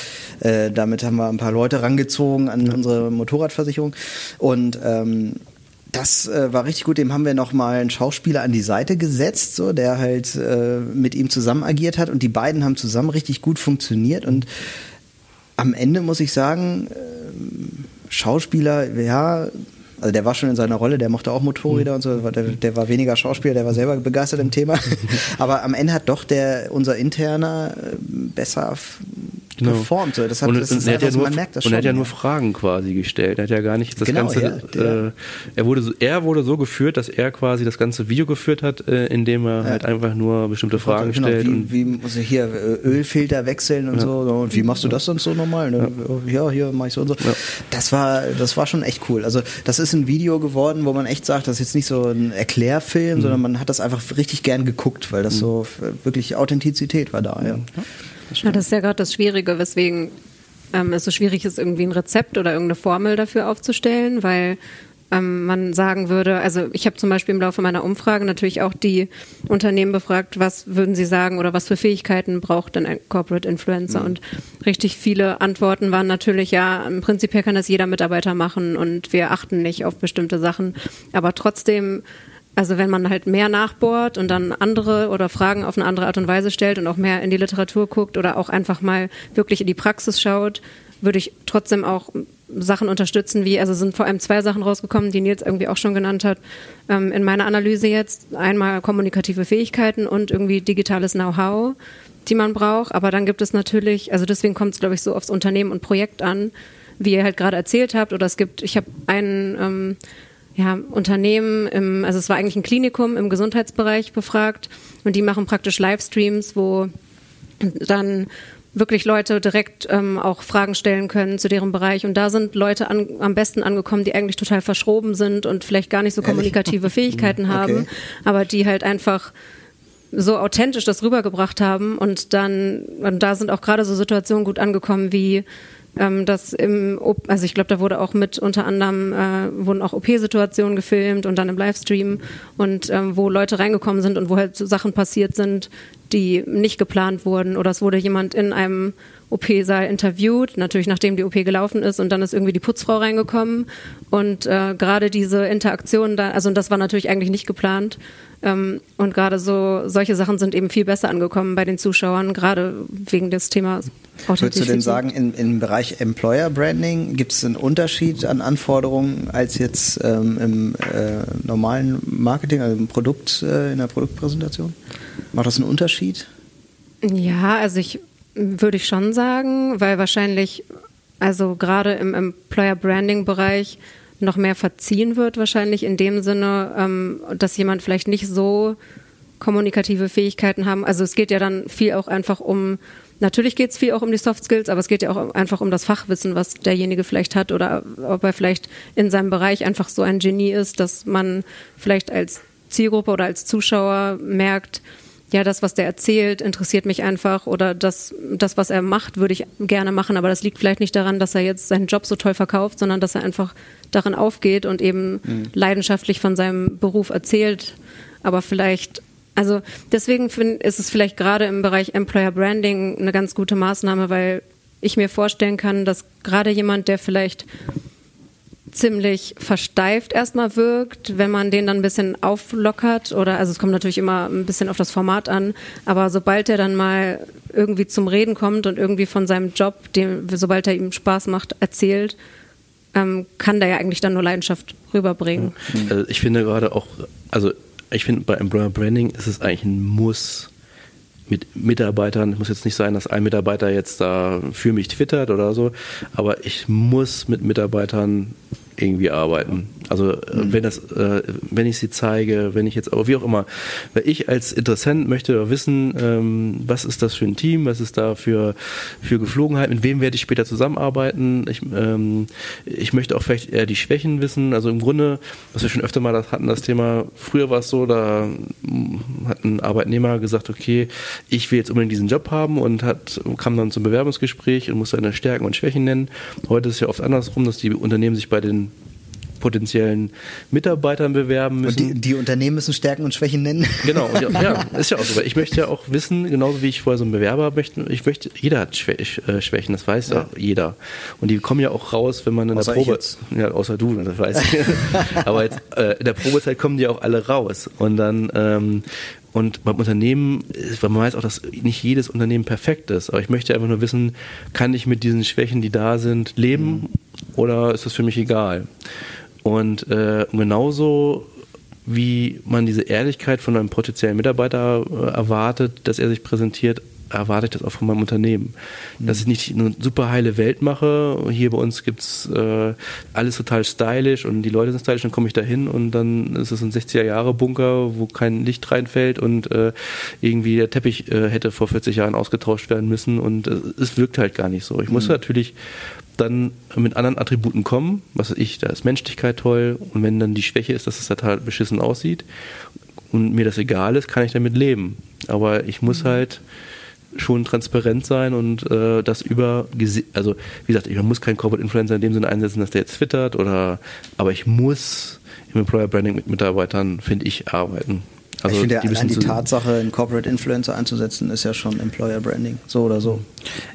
Äh, damit haben wir ein paar Leute rangezogen an unsere Motorradversicherung und ähm, das äh, war richtig gut. Dem haben wir nochmal einen Schauspieler an die Seite gesetzt, so der halt äh, mit ihm zusammen agiert hat und die beiden haben zusammen richtig gut funktioniert und am Ende muss ich sagen, äh, Schauspieler, ja, also der war schon in seiner Rolle, der mochte auch Motorräder mhm. und so, der, der, war weniger Schauspieler, der war selber begeistert im Thema. Aber am Ende hat doch der unser interner äh, besser genau. performt. Das hat, und, das und hat ja nur, man merkt das schon. Und er hat ja nur Fragen quasi gestellt. Er hat ja gar nicht das genau, ganze. Ja, äh, er wurde so, er wurde so geführt, dass er quasi das ganze Video geführt hat, äh, indem er halt einfach nur bestimmte Fragen genau, stellt. Wie, wie muss ich hier äh, Ölfilter wechseln und so. Und wie machst du das sonst so normal? Ne? Ja. hier mach ich so und so. Das war, das war schon echt cool. Also das ist ein Video geworden, wo man echt sagt, das ist jetzt nicht so ein Erklärfilm, mhm. sondern man hat das einfach richtig gern geguckt, weil das mhm. so wirklich Authentizität war da. Ja. Das, ja, das ist ja gerade das Schwierige, weswegen ähm, es so schwierig ist, irgendwie ein Rezept oder irgendeine Formel dafür aufzustellen, weil ähm, man sagen würde, also ich habe zum Beispiel im Laufe meiner Umfrage natürlich auch die Unternehmen befragt, was würden sie sagen oder was für Fähigkeiten braucht denn ein Corporate Influencer? Mhm. Und richtig viele Antworten waren natürlich, ja, im Prinzip kann das jeder Mitarbeiter machen und wir achten nicht auf bestimmte Sachen. Aber trotzdem also wenn man halt mehr nachbohrt und dann andere oder Fragen auf eine andere Art und Weise stellt und auch mehr in die Literatur guckt oder auch einfach mal wirklich in die Praxis schaut, würde ich trotzdem auch Sachen unterstützen, wie, also sind vor allem zwei Sachen rausgekommen, die Nils irgendwie auch schon genannt hat, ähm, in meiner Analyse jetzt. Einmal kommunikative Fähigkeiten und irgendwie digitales Know-how, die man braucht. Aber dann gibt es natürlich, also deswegen kommt es, glaube ich, so aufs Unternehmen und Projekt an, wie ihr halt gerade erzählt habt. Oder es gibt, ich habe einen ähm, ja, Unternehmen, im, also es war eigentlich ein Klinikum im Gesundheitsbereich befragt und die machen praktisch Livestreams, wo dann wirklich Leute direkt ähm, auch Fragen stellen können zu deren Bereich. Und da sind Leute an, am besten angekommen, die eigentlich total verschroben sind und vielleicht gar nicht so kommunikative Fähigkeiten haben, okay. aber die halt einfach so authentisch das rübergebracht haben. Und dann, und da sind auch gerade so Situationen gut angekommen wie ähm, das im, also ich glaube, da wurde auch mit unter anderem äh, wurden auch OP-Situationen gefilmt und dann im Livestream und ähm, wo Leute reingekommen sind und wo halt so Sachen passiert sind, die nicht geplant wurden oder es wurde jemand in einem OP-Saal interviewt, natürlich nachdem die OP gelaufen ist und dann ist irgendwie die Putzfrau reingekommen und äh, gerade diese Interaktion da, also das war natürlich eigentlich nicht geplant und gerade so solche Sachen sind eben viel besser angekommen bei den Zuschauern, gerade wegen des Themas Würdest du denn sagen, in, im Bereich Employer Branding gibt es einen Unterschied an Anforderungen als jetzt ähm, im äh, normalen Marketing, also im Produkt, äh, in der Produktpräsentation? Macht das einen Unterschied? Ja, also ich würde ich schon sagen, weil wahrscheinlich, also gerade im Employer Branding Bereich noch mehr verziehen wird, wahrscheinlich in dem Sinne, ähm, dass jemand vielleicht nicht so kommunikative Fähigkeiten haben. Also es geht ja dann viel auch einfach um natürlich geht es viel auch um die Soft Skills, aber es geht ja auch einfach um das Fachwissen, was derjenige vielleicht hat oder ob er vielleicht in seinem Bereich einfach so ein Genie ist, dass man vielleicht als Zielgruppe oder als Zuschauer merkt, ja, das, was der erzählt, interessiert mich einfach oder das, das, was er macht, würde ich gerne machen, aber das liegt vielleicht nicht daran, dass er jetzt seinen Job so toll verkauft, sondern dass er einfach darin aufgeht und eben mhm. leidenschaftlich von seinem Beruf erzählt, aber vielleicht also deswegen find, ist es vielleicht gerade im Bereich Employer Branding eine ganz gute Maßnahme, weil ich mir vorstellen kann, dass gerade jemand, der vielleicht ziemlich versteift erstmal wirkt, wenn man den dann ein bisschen auflockert oder also es kommt natürlich immer ein bisschen auf das Format an, aber sobald er dann mal irgendwie zum Reden kommt und irgendwie von seinem Job, dem, sobald er ihm Spaß macht, erzählt, ähm, kann der ja eigentlich dann nur Leidenschaft rüberbringen. Also ich finde gerade auch, also ich finde bei Employer Branding ist es eigentlich ein Muss mit Mitarbeitern. Muss jetzt nicht sein, dass ein Mitarbeiter jetzt da für mich twittert oder so, aber ich muss mit Mitarbeitern irgendwie arbeiten. Also mhm. wenn das, äh, wenn ich sie zeige, wenn ich jetzt, aber wie auch immer, weil ich als Interessent möchte wissen, ähm, was ist das für ein Team, was ist da für, für Geflogenheit, mit wem werde ich später zusammenarbeiten. Ich, ähm, ich möchte auch vielleicht eher die Schwächen wissen. Also im Grunde, was wir schon öfter mal hatten, das Thema, früher war es so, da hat ein Arbeitnehmer gesagt, okay, ich will jetzt unbedingt diesen Job haben und hat, kam dann zum Bewerbungsgespräch und muss seine Stärken und Schwächen nennen. Heute ist es ja oft andersrum, dass die Unternehmen sich bei den potenziellen Mitarbeitern bewerben müssen. Und die, die Unternehmen müssen Stärken und Schwächen nennen. Genau, ja, ja, ist ja auch so. Ich möchte ja auch wissen, genauso wie ich vorher so ein Bewerber möchte, ich möchte, jeder hat äh, Schwächen, das weiß ja. jeder. Und die kommen ja auch raus, wenn man in außer der Probe, ja, außer du, das weiß ich. Aber jetzt, äh, in der Probezeit kommen die auch alle raus. Und dann, ähm, und beim Unternehmen, weil man weiß auch, dass nicht jedes Unternehmen perfekt ist. Aber ich möchte einfach nur wissen, kann ich mit diesen Schwächen, die da sind, leben mhm. oder ist das für mich egal? Und äh, genauso wie man diese Ehrlichkeit von einem potenziellen Mitarbeiter äh, erwartet, dass er sich präsentiert, erwarte ich das auch von meinem Unternehmen. Mhm. Dass ich nicht eine super heile Welt mache. Hier bei uns gibt's äh, alles total stylisch und die Leute sind stylisch, dann komme ich da hin und dann ist es ein 60er-Jahre-Bunker, wo kein Licht reinfällt und äh, irgendwie der Teppich äh, hätte vor 40 Jahren ausgetauscht werden müssen und äh, es wirkt halt gar nicht so. Ich muss mhm. natürlich dann mit anderen Attributen kommen, was weiß ich, da ist Menschlichkeit toll und wenn dann die Schwäche ist, dass es total beschissen aussieht und mir das egal ist, kann ich damit leben. Aber ich muss mhm. halt schon transparent sein und äh, das über, also wie gesagt, ich muss keinen Corporate Influencer in dem Sinne einsetzen, dass der jetzt twittert oder, aber ich muss im Employer Branding mit Mitarbeitern, finde ich, arbeiten. Also ich finde ja allein die Tatsache, einen Corporate Influencer einzusetzen, ist ja schon Employer Branding, so oder so.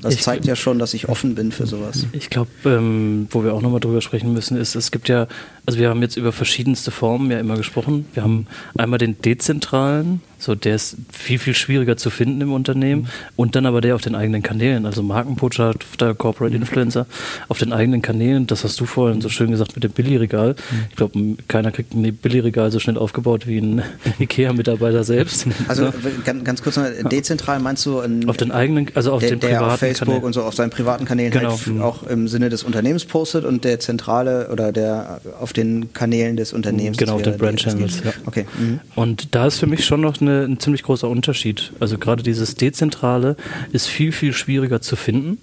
Das ich zeigt ja schon, dass ich offen bin für sowas. Ich glaube, ähm, wo wir auch nochmal drüber sprechen müssen, ist, es gibt ja, also wir haben jetzt über verschiedenste Formen ja immer gesprochen. Wir haben einmal den dezentralen, so der ist viel, viel schwieriger zu finden im Unternehmen. Mhm. Und dann aber der auf den eigenen Kanälen, also Markenbotschafter, Corporate mhm. Influencer, auf den eigenen Kanälen, das hast du vorhin so schön gesagt mit dem Billigregal. Mhm. Ich glaube, keiner kriegt ein Billigregal so schnell aufgebaut wie ein IKEA-Mitarbeiter selbst. Also ganz, ganz kurz noch, dezentral meinst du auf den eigenen, also auf der, den privaten der auf Facebook Kanälen. und so auf seinen privaten Kanälen genau. halt auch im Sinne des Unternehmens postet und der zentrale oder der auf den Kanälen des Unternehmens. Genau, auf den Brand Channels. Ja. Okay. Mhm. Und da ist für mich schon noch eine, ein ziemlich großer Unterschied. Also gerade dieses Dezentrale ist viel, viel schwieriger zu finden,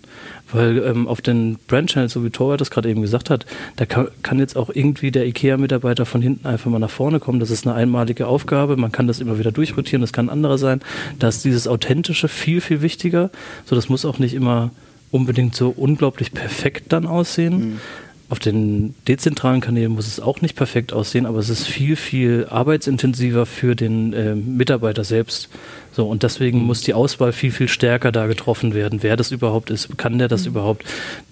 weil ähm, auf den Brand-Channels, so wie Torwart das gerade eben gesagt hat, da kann, kann jetzt auch irgendwie der IKEA-Mitarbeiter von hinten einfach mal nach vorne kommen. Das ist eine einmalige Aufgabe, man kann das immer wieder durchrotieren, das kann ein anderer sein. Da ist dieses Authentische viel, viel wichtiger. So, das muss auch nicht immer unbedingt so unglaublich perfekt dann aussehen. Mhm. Auf den dezentralen Kanälen muss es auch nicht perfekt aussehen, aber es ist viel, viel arbeitsintensiver für den äh, Mitarbeiter selbst. So, und deswegen muss die Auswahl viel, viel stärker da getroffen werden. Wer das überhaupt ist, kann der das mhm. überhaupt?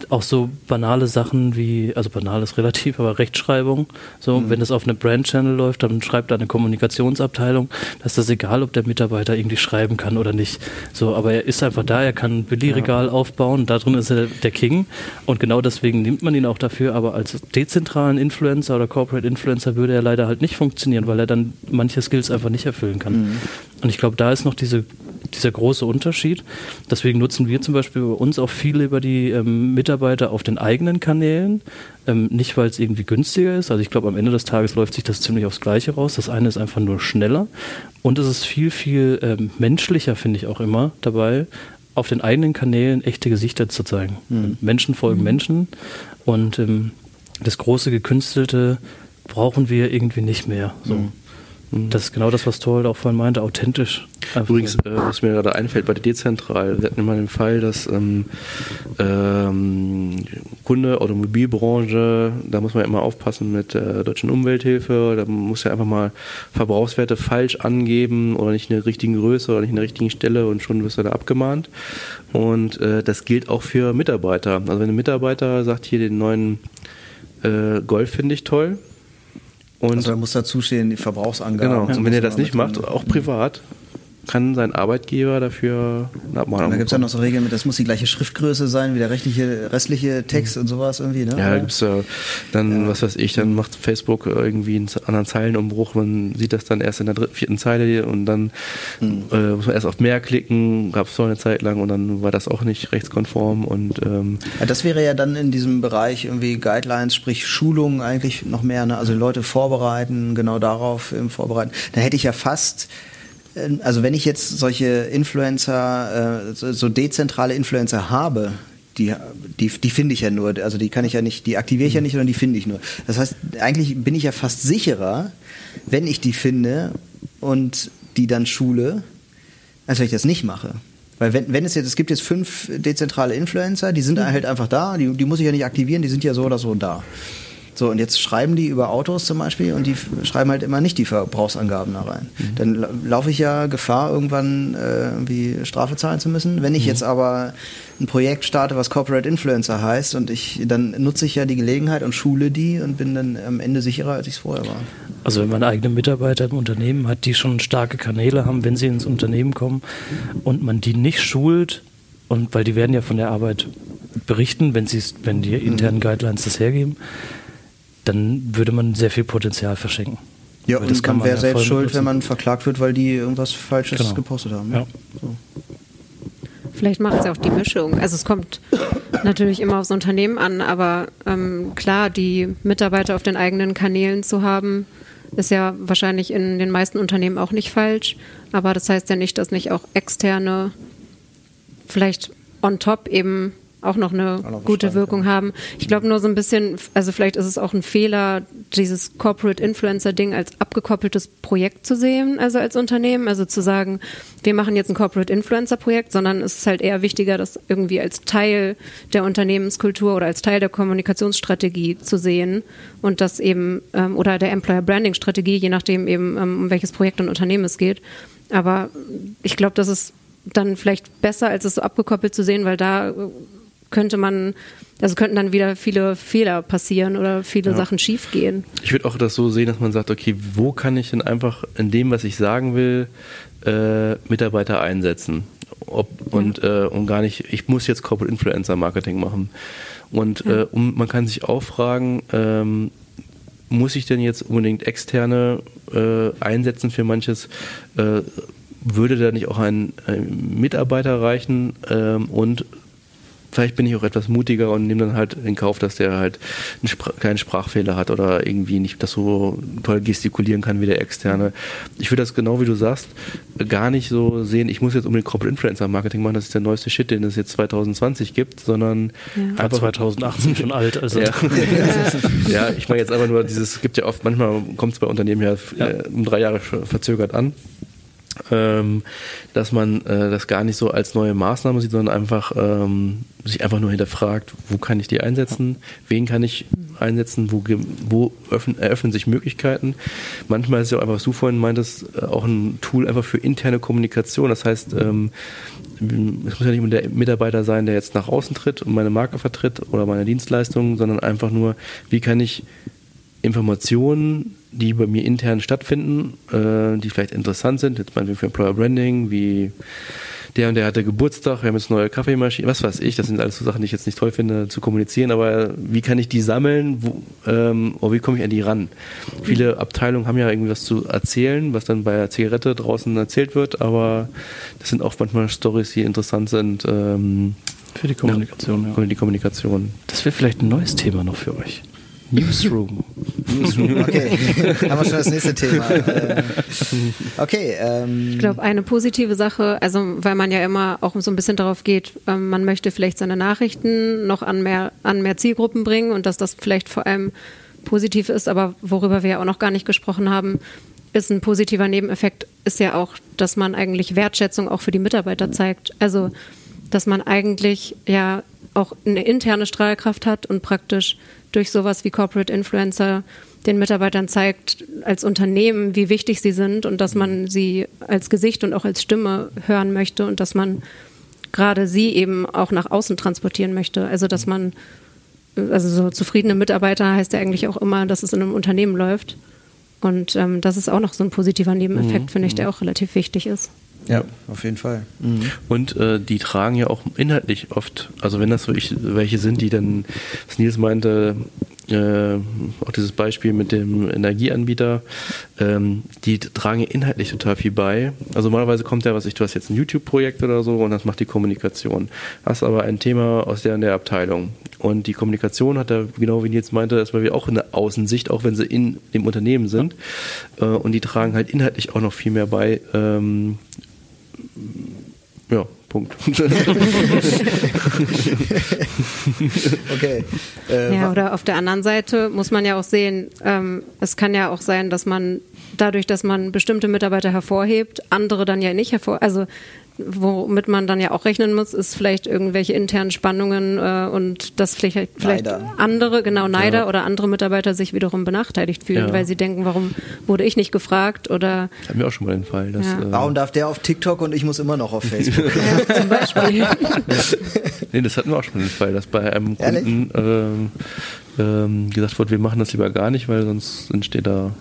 Auch so banale Sachen wie, also banal ist relativ, aber Rechtschreibung. So, mhm. wenn das auf einem Brand-Channel läuft, dann schreibt da eine Kommunikationsabteilung. Da ist das egal, ob der Mitarbeiter irgendwie schreiben kann oder nicht. So, aber er ist einfach da, er kann ein Billigregal ja. aufbauen, da drin ist er der King. Und genau deswegen nimmt man ihn auch dafür, aber als dezentralen Influencer oder Corporate Influencer würde er leider halt nicht funktionieren, weil er dann manche Skills einfach nicht erfüllen kann. Mhm. Und ich glaube, da ist noch diese, dieser große Unterschied. Deswegen nutzen wir zum Beispiel bei uns auch viele über die ähm, Mitarbeiter auf den eigenen Kanälen. Ähm, nicht, weil es irgendwie günstiger ist. Also ich glaube, am Ende des Tages läuft sich das ziemlich aufs Gleiche raus. Das eine ist einfach nur schneller und es ist viel, viel ähm, menschlicher, finde ich auch immer dabei, auf den eigenen Kanälen echte Gesichter zu zeigen. Mhm. Menschen folgen mhm. Menschen und ähm, das große Gekünstelte brauchen wir irgendwie nicht mehr. So. Mhm. Mhm. Das ist genau das, was Torwald auch vorhin meinte, authentisch. Übrigens, äh, was mir gerade einfällt, bei der Dezentral, wir hatten immer den Fall, dass ähm, ähm, Kunde, Automobilbranche, da muss man immer aufpassen mit der deutschen Umwelthilfe, da muss ja einfach mal Verbrauchswerte falsch angeben oder nicht in der richtigen Größe oder nicht in der richtigen Stelle und schon wirst du da abgemahnt. Und äh, das gilt auch für Mitarbeiter. Also wenn ein Mitarbeiter sagt, hier den neuen äh, Golf finde ich toll, und also da muss dazu stehen, die Verbrauchsangaben. Genau, und wenn er das nicht macht, auch privat, kann sein Arbeitgeber dafür eine Abmahnung Da gibt es ja noch so Regeln mit, das muss die gleiche Schriftgröße sein wie der rechtliche, restliche Text mhm. und sowas irgendwie, ne? Ja, da gibt es ja dann, ja. was weiß ich, dann macht Facebook irgendwie einen anderen Zeilenumbruch, man sieht das dann erst in der dritten, vierten Zeile und dann mhm. äh, muss man erst auf mehr klicken, gab es so eine Zeit lang und dann war das auch nicht rechtskonform und ähm ja, Das wäre ja dann in diesem Bereich irgendwie Guidelines, sprich Schulungen eigentlich noch mehr, ne? also Leute vorbereiten, genau darauf Vorbereiten. Da hätte ich ja fast also wenn ich jetzt solche Influencer, äh, so dezentrale Influencer habe, die, die, die finde ich ja nur, also die kann ich ja nicht, die aktiviere ich ja nicht, sondern die finde ich nur. Das heißt, eigentlich bin ich ja fast sicherer, wenn ich die finde und die dann schule, als wenn ich das nicht mache. Weil wenn, wenn es jetzt, es gibt jetzt fünf dezentrale Influencer, die sind mhm. halt einfach da, die, die muss ich ja nicht aktivieren, die sind ja so oder so da. So, und jetzt schreiben die über Autos zum Beispiel und die schreiben halt immer nicht die Verbrauchsangaben da rein. Mhm. Dann laufe ich ja Gefahr, irgendwann äh, irgendwie Strafe zahlen zu müssen. Wenn ich mhm. jetzt aber ein Projekt starte, was Corporate Influencer heißt und ich, dann nutze ich ja die Gelegenheit und schule die und bin dann am Ende sicherer, als ich es vorher war. Also wenn man eigene Mitarbeiter im Unternehmen hat, die schon starke Kanäle haben, wenn sie ins Unternehmen kommen und man die nicht schult, und weil die werden ja von der Arbeit berichten, wenn sie wenn die internen mhm. Guidelines das hergeben, dann würde man sehr viel Potenzial verschenken. Ja, weil und man wäre selbst schuld, nutzen. wenn man verklagt wird, weil die irgendwas Falsches genau. gepostet haben. Ja. So. Vielleicht macht es ja auch die Mischung. Also es kommt natürlich immer aufs Unternehmen an, aber ähm, klar, die Mitarbeiter auf den eigenen Kanälen zu haben, ist ja wahrscheinlich in den meisten Unternehmen auch nicht falsch. Aber das heißt ja nicht, dass nicht auch externe vielleicht on top eben auch noch eine auch gute Stand, Wirkung ja. haben. Ich glaube nur so ein bisschen, also vielleicht ist es auch ein Fehler, dieses Corporate Influencer Ding als abgekoppeltes Projekt zu sehen, also als Unternehmen, also zu sagen, wir machen jetzt ein Corporate Influencer Projekt, sondern es ist halt eher wichtiger, das irgendwie als Teil der Unternehmenskultur oder als Teil der Kommunikationsstrategie zu sehen und das eben ähm, oder der Employer Branding Strategie, je nachdem eben ähm, um welches Projekt und Unternehmen es geht. Aber ich glaube, das ist dann vielleicht besser, als es so abgekoppelt zu sehen, weil da könnte man, also könnten dann wieder viele Fehler passieren oder viele ja. Sachen schiefgehen. Ich würde auch das so sehen, dass man sagt, okay, wo kann ich denn einfach in dem, was ich sagen will, äh, Mitarbeiter einsetzen? Ob, und, ja. äh, und gar nicht, ich muss jetzt Corporate Influencer Marketing machen. Und ja. äh, um, man kann sich auch fragen, ähm, muss ich denn jetzt unbedingt externe äh, einsetzen für manches? Äh, würde da nicht auch ein, ein Mitarbeiter reichen ähm, und vielleicht bin ich auch etwas mutiger und nehme dann halt in Kauf, dass der halt einen Spr keinen Sprachfehler hat oder irgendwie nicht das so toll gestikulieren kann wie der externe. Ich würde das genau wie du sagst gar nicht so sehen, ich muss jetzt unbedingt Corporate Influencer Marketing machen, das ist der neueste Shit, den es jetzt 2020 gibt, sondern ja. einfach 2018 schon alt. Also. Ja. ja, ich meine jetzt einfach nur dieses, es gibt ja oft, manchmal kommt es bei Unternehmen ja, ja. Äh, um drei Jahre verzögert an dass man äh, das gar nicht so als neue Maßnahme sieht, sondern einfach ähm, sich einfach nur hinterfragt, wo kann ich die einsetzen, wen kann ich einsetzen, wo, wo öffnen, eröffnen sich Möglichkeiten. Manchmal ist ja auch einfach, was du vorhin meintest, äh, auch ein Tool einfach für interne Kommunikation. Das heißt, ähm, es muss ja nicht der Mitarbeiter sein, der jetzt nach außen tritt und meine Marke vertritt oder meine Dienstleistungen, sondern einfach nur, wie kann ich Informationen, die bei mir intern stattfinden, äh, die vielleicht interessant sind, jetzt meinetwegen für Employer Branding, wie der und der hatte Geburtstag, wir haben jetzt eine neue Kaffeemaschine, was weiß ich, das sind alles so Sachen, die ich jetzt nicht toll finde zu kommunizieren, aber wie kann ich die sammeln, wo, ähm, oder wie komme ich an die ran? Viele Abteilungen haben ja irgendwie was zu erzählen, was dann bei der Zigarette draußen erzählt wird, aber das sind auch manchmal Stories, die interessant sind. Ähm, für die Kommunikation, ja. Für die Kommunikation. Das wäre vielleicht ein neues Thema noch für euch. Newsroom. Newsroom, okay. Haben wir schon das nächste Thema. Äh, okay. Ähm. Ich glaube, eine positive Sache, also weil man ja immer auch so ein bisschen darauf geht, ähm, man möchte vielleicht seine Nachrichten noch an mehr, an mehr Zielgruppen bringen und dass das vielleicht vor allem positiv ist, aber worüber wir ja auch noch gar nicht gesprochen haben, ist ein positiver Nebeneffekt, ist ja auch, dass man eigentlich Wertschätzung auch für die Mitarbeiter zeigt. Also, dass man eigentlich ja auch eine interne Strahlkraft hat und praktisch durch sowas wie Corporate Influencer den Mitarbeitern zeigt als Unternehmen, wie wichtig sie sind und dass man sie als Gesicht und auch als Stimme hören möchte und dass man gerade sie eben auch nach außen transportieren möchte. Also dass man, also so zufriedene Mitarbeiter heißt ja eigentlich auch immer, dass es in einem Unternehmen läuft. Und ähm, das ist auch noch so ein positiver Nebeneffekt, mhm. finde ich, der auch relativ wichtig ist. Ja, auf jeden Fall. Mhm. Und äh, die tragen ja auch inhaltlich oft, also wenn das wirklich welche sind, die dann, was Nils meinte, äh, auch dieses Beispiel mit dem Energieanbieter, ähm, die tragen inhaltlich total viel bei. Also normalerweise kommt ja, was ich, du hast jetzt ein YouTube-Projekt oder so und das macht die Kommunikation. Hast aber ein Thema aus der, in der Abteilung. Und die Kommunikation hat da, genau wie Nils meinte, erstmal wieder auch eine Außensicht, auch wenn sie in dem Unternehmen sind. Äh, und die tragen halt inhaltlich auch noch viel mehr bei. Ähm, ja, Punkt. okay. Äh, ja, oder auf der anderen Seite muss man ja auch sehen, ähm, es kann ja auch sein, dass man dadurch, dass man bestimmte Mitarbeiter hervorhebt, andere dann ja nicht hervor, also womit man dann ja auch rechnen muss, ist vielleicht irgendwelche internen Spannungen äh, und dass vielleicht, vielleicht andere, genau Neider ja. oder andere Mitarbeiter sich wiederum benachteiligt fühlen, ja. weil sie denken, warum wurde ich nicht gefragt oder. Hatten wir auch schon mal den Fall. Dass, ja. äh, warum darf der auf TikTok und ich muss immer noch auf Facebook? ja, zum Beispiel. nee, das hatten wir auch schon mal den Fall, dass bei einem Kunden ähm, ähm, gesagt wurde, wir machen das lieber gar nicht, weil sonst entsteht da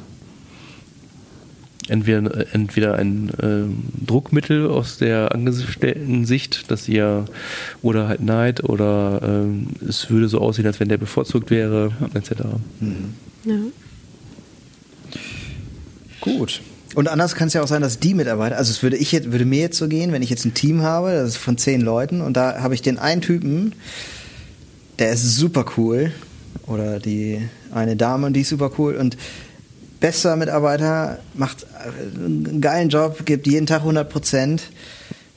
entweder, entweder ein äh, Druckmittel aus der angestellten Sicht, dass ihr oder halt Neid oder äh, es würde so aussehen, als wenn der bevorzugt wäre, etc. Mhm. Ja. Gut. Und anders kann es ja auch sein, dass die Mitarbeiter, also es würde ich jetzt, würde mir jetzt so gehen, wenn ich jetzt ein Team habe, das ist von zehn Leuten und da habe ich den einen Typen, der ist super cool oder die eine Dame und die ist super cool und bester Mitarbeiter, macht einen geilen Job, gibt jeden Tag 100 Prozent.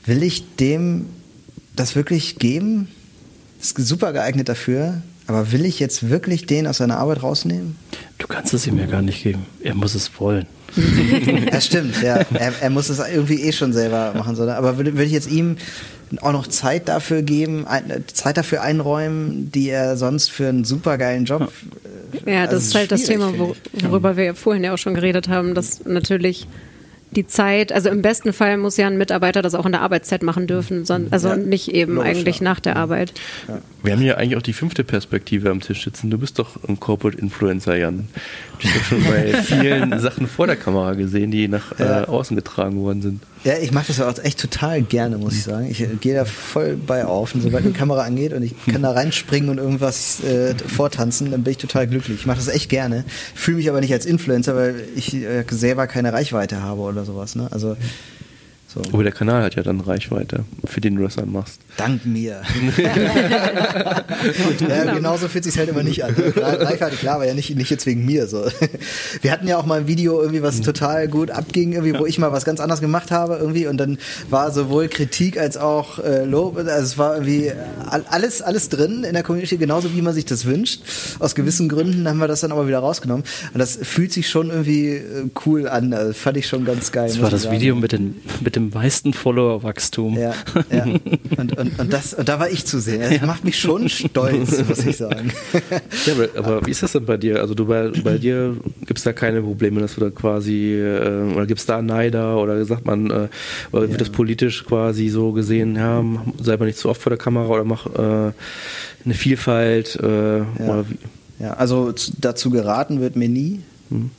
Will ich dem das wirklich geben? Ist super geeignet dafür. Aber will ich jetzt wirklich den aus seiner Arbeit rausnehmen? Du kannst es ihm ja gar nicht geben. Er muss es wollen. das stimmt, ja. Er, er, muss es irgendwie eh schon selber machen. Aber will, will ich jetzt ihm auch noch Zeit dafür geben, Zeit dafür einräumen, die er sonst für einen supergeilen Job. Ja, das also ist halt das Thema, worüber wir ja vorhin ja auch schon geredet haben, dass natürlich die Zeit, also im besten Fall muss ja ein Mitarbeiter das auch in der Arbeitszeit machen dürfen, sondern, also ja, nicht eben logisch, eigentlich ja. nach der Arbeit. Ja. Wir haben ja eigentlich auch die fünfte Perspektive am Tisch sitzen. Du bist doch ein Corporate Influencer, Jan. Hast doch schon bei vielen Sachen vor der Kamera gesehen, die nach äh, außen getragen worden sind. Ja, ich mache das auch echt total gerne, muss ich sagen. Ich äh, gehe da voll bei auf. Und sobald eine Kamera angeht und ich kann da reinspringen und irgendwas äh, vortanzen, dann bin ich total glücklich. Ich mache das echt gerne. Fühle mich aber nicht als Influencer, weil ich äh, selber keine Reichweite habe oder sowas. Ne? Also so. Aber der Kanal hat ja dann Reichweite, für den du das dann machst. Dank mir. ja, genau. genauso fühlt sich halt immer nicht an. Reichweite, klar, aber ja nicht, nicht jetzt wegen mir. So. Wir hatten ja auch mal ein Video, irgendwie, was total gut abging, irgendwie, wo ich mal was ganz anderes gemacht habe, irgendwie, und dann war sowohl Kritik als auch äh, Lob, also es war irgendwie alles, alles drin in der Community, genauso wie man sich das wünscht. Aus gewissen Gründen haben wir das dann aber wieder rausgenommen. Und das fühlt sich schon irgendwie äh, cool an. Also, fand ich schon ganz geil. Das war das sagen. Video mit, den, mit dem meisten Follower-Wachstum. Ja, ja. Und, und, und, das, und da war ich zu sehen. Das ja. macht mich schon stolz, muss ich sagen. Ja, aber, aber, wie ist das denn bei dir? Also du bei, bei dir gibt es da keine Probleme, dass du da quasi, äh, oder gibt es da Neider oder sagt man, äh, oder wird ja. das politisch quasi so gesehen, ja, sei mal nicht zu oft vor der Kamera oder mach äh, eine Vielfalt äh, ja. oder wie? Ja, also dazu geraten wird mir nie.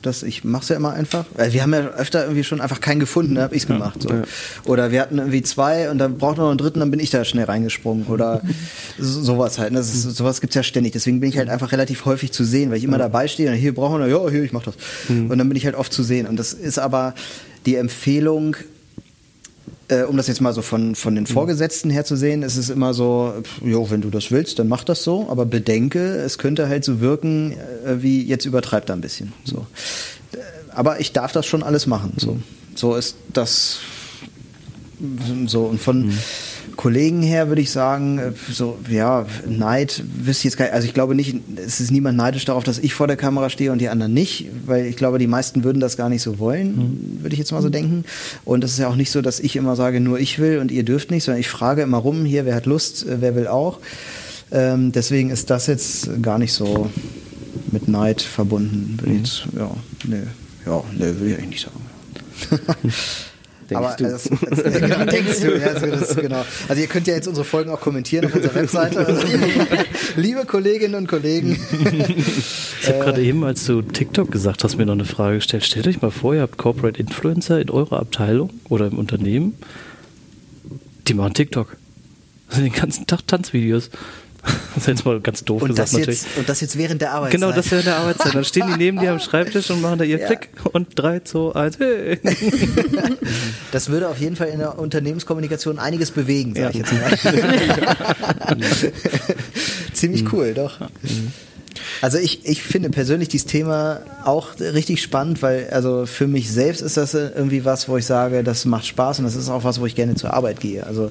Das, ich mache es ja immer einfach. Wir haben ja öfter irgendwie schon einfach keinen gefunden, da habe ich es gemacht. So. Ja. Oder wir hatten irgendwie zwei und dann braucht noch einen dritten, dann bin ich da schnell reingesprungen. Oder so, sowas halt. Das ist, sowas gibt's ja ständig. Deswegen bin ich halt einfach relativ häufig zu sehen, weil ich immer dabei stehe und hier brauchen wir, ja, hier, ich mach das. Mhm. Und dann bin ich halt oft zu sehen. Und das ist aber die Empfehlung, äh, um das jetzt mal so von, von den Vorgesetzten her zu sehen, ist es immer so, jo, wenn du das willst, dann mach das so, aber bedenke, es könnte halt so wirken, äh, wie jetzt übertreibt er ein bisschen. So. Äh, aber ich darf das schon alles machen. So, so ist das so und von mhm. Kollegen her würde ich sagen, äh, so, ja, Neid wüsste ich jetzt gar nicht. Also ich glaube nicht, es ist niemand neidisch darauf, dass ich vor der Kamera stehe und die anderen nicht, weil ich glaube, die meisten würden das gar nicht so wollen, mhm. würde ich jetzt mal so denken. Und es ist ja auch nicht so, dass ich immer sage, nur ich will und ihr dürft nicht, sondern ich frage immer rum, hier, wer hat Lust, äh, wer will auch. Ähm, deswegen ist das jetzt gar nicht so mit Neid verbunden, würde ich mhm. jetzt, ja, nee, ja, nee, würde ich eigentlich nicht sagen. Denkst aber du? Das, das, genau, denkst du, ja, also, das, genau. Also ihr könnt ja jetzt unsere Folgen auch kommentieren auf unserer Webseite. Also, liebe Kolleginnen und Kollegen. Ich habe gerade eben, als du TikTok gesagt hast, mir noch eine Frage gestellt. Stellt euch mal vor, ihr habt Corporate Influencer in eurer Abteilung oder im Unternehmen. Die machen TikTok. Sind den ganzen Tag Tanzvideos. Das ist jetzt mal ganz doof und gesagt das jetzt, Und das jetzt während der Arbeitszeit. Genau, das während der Arbeitszeit. Dann stehen die neben dir am Schreibtisch und machen da ihr ja. Klick und 3, 2, 1, hey. Das würde auf jeden Fall in der Unternehmenskommunikation einiges bewegen, sag ja. ich jetzt mal. Ziemlich mhm. cool, doch. Also ich, ich finde persönlich dieses Thema auch richtig spannend, weil also für mich selbst ist das irgendwie was, wo ich sage, das macht Spaß und das ist auch was, wo ich gerne zur Arbeit gehe. Also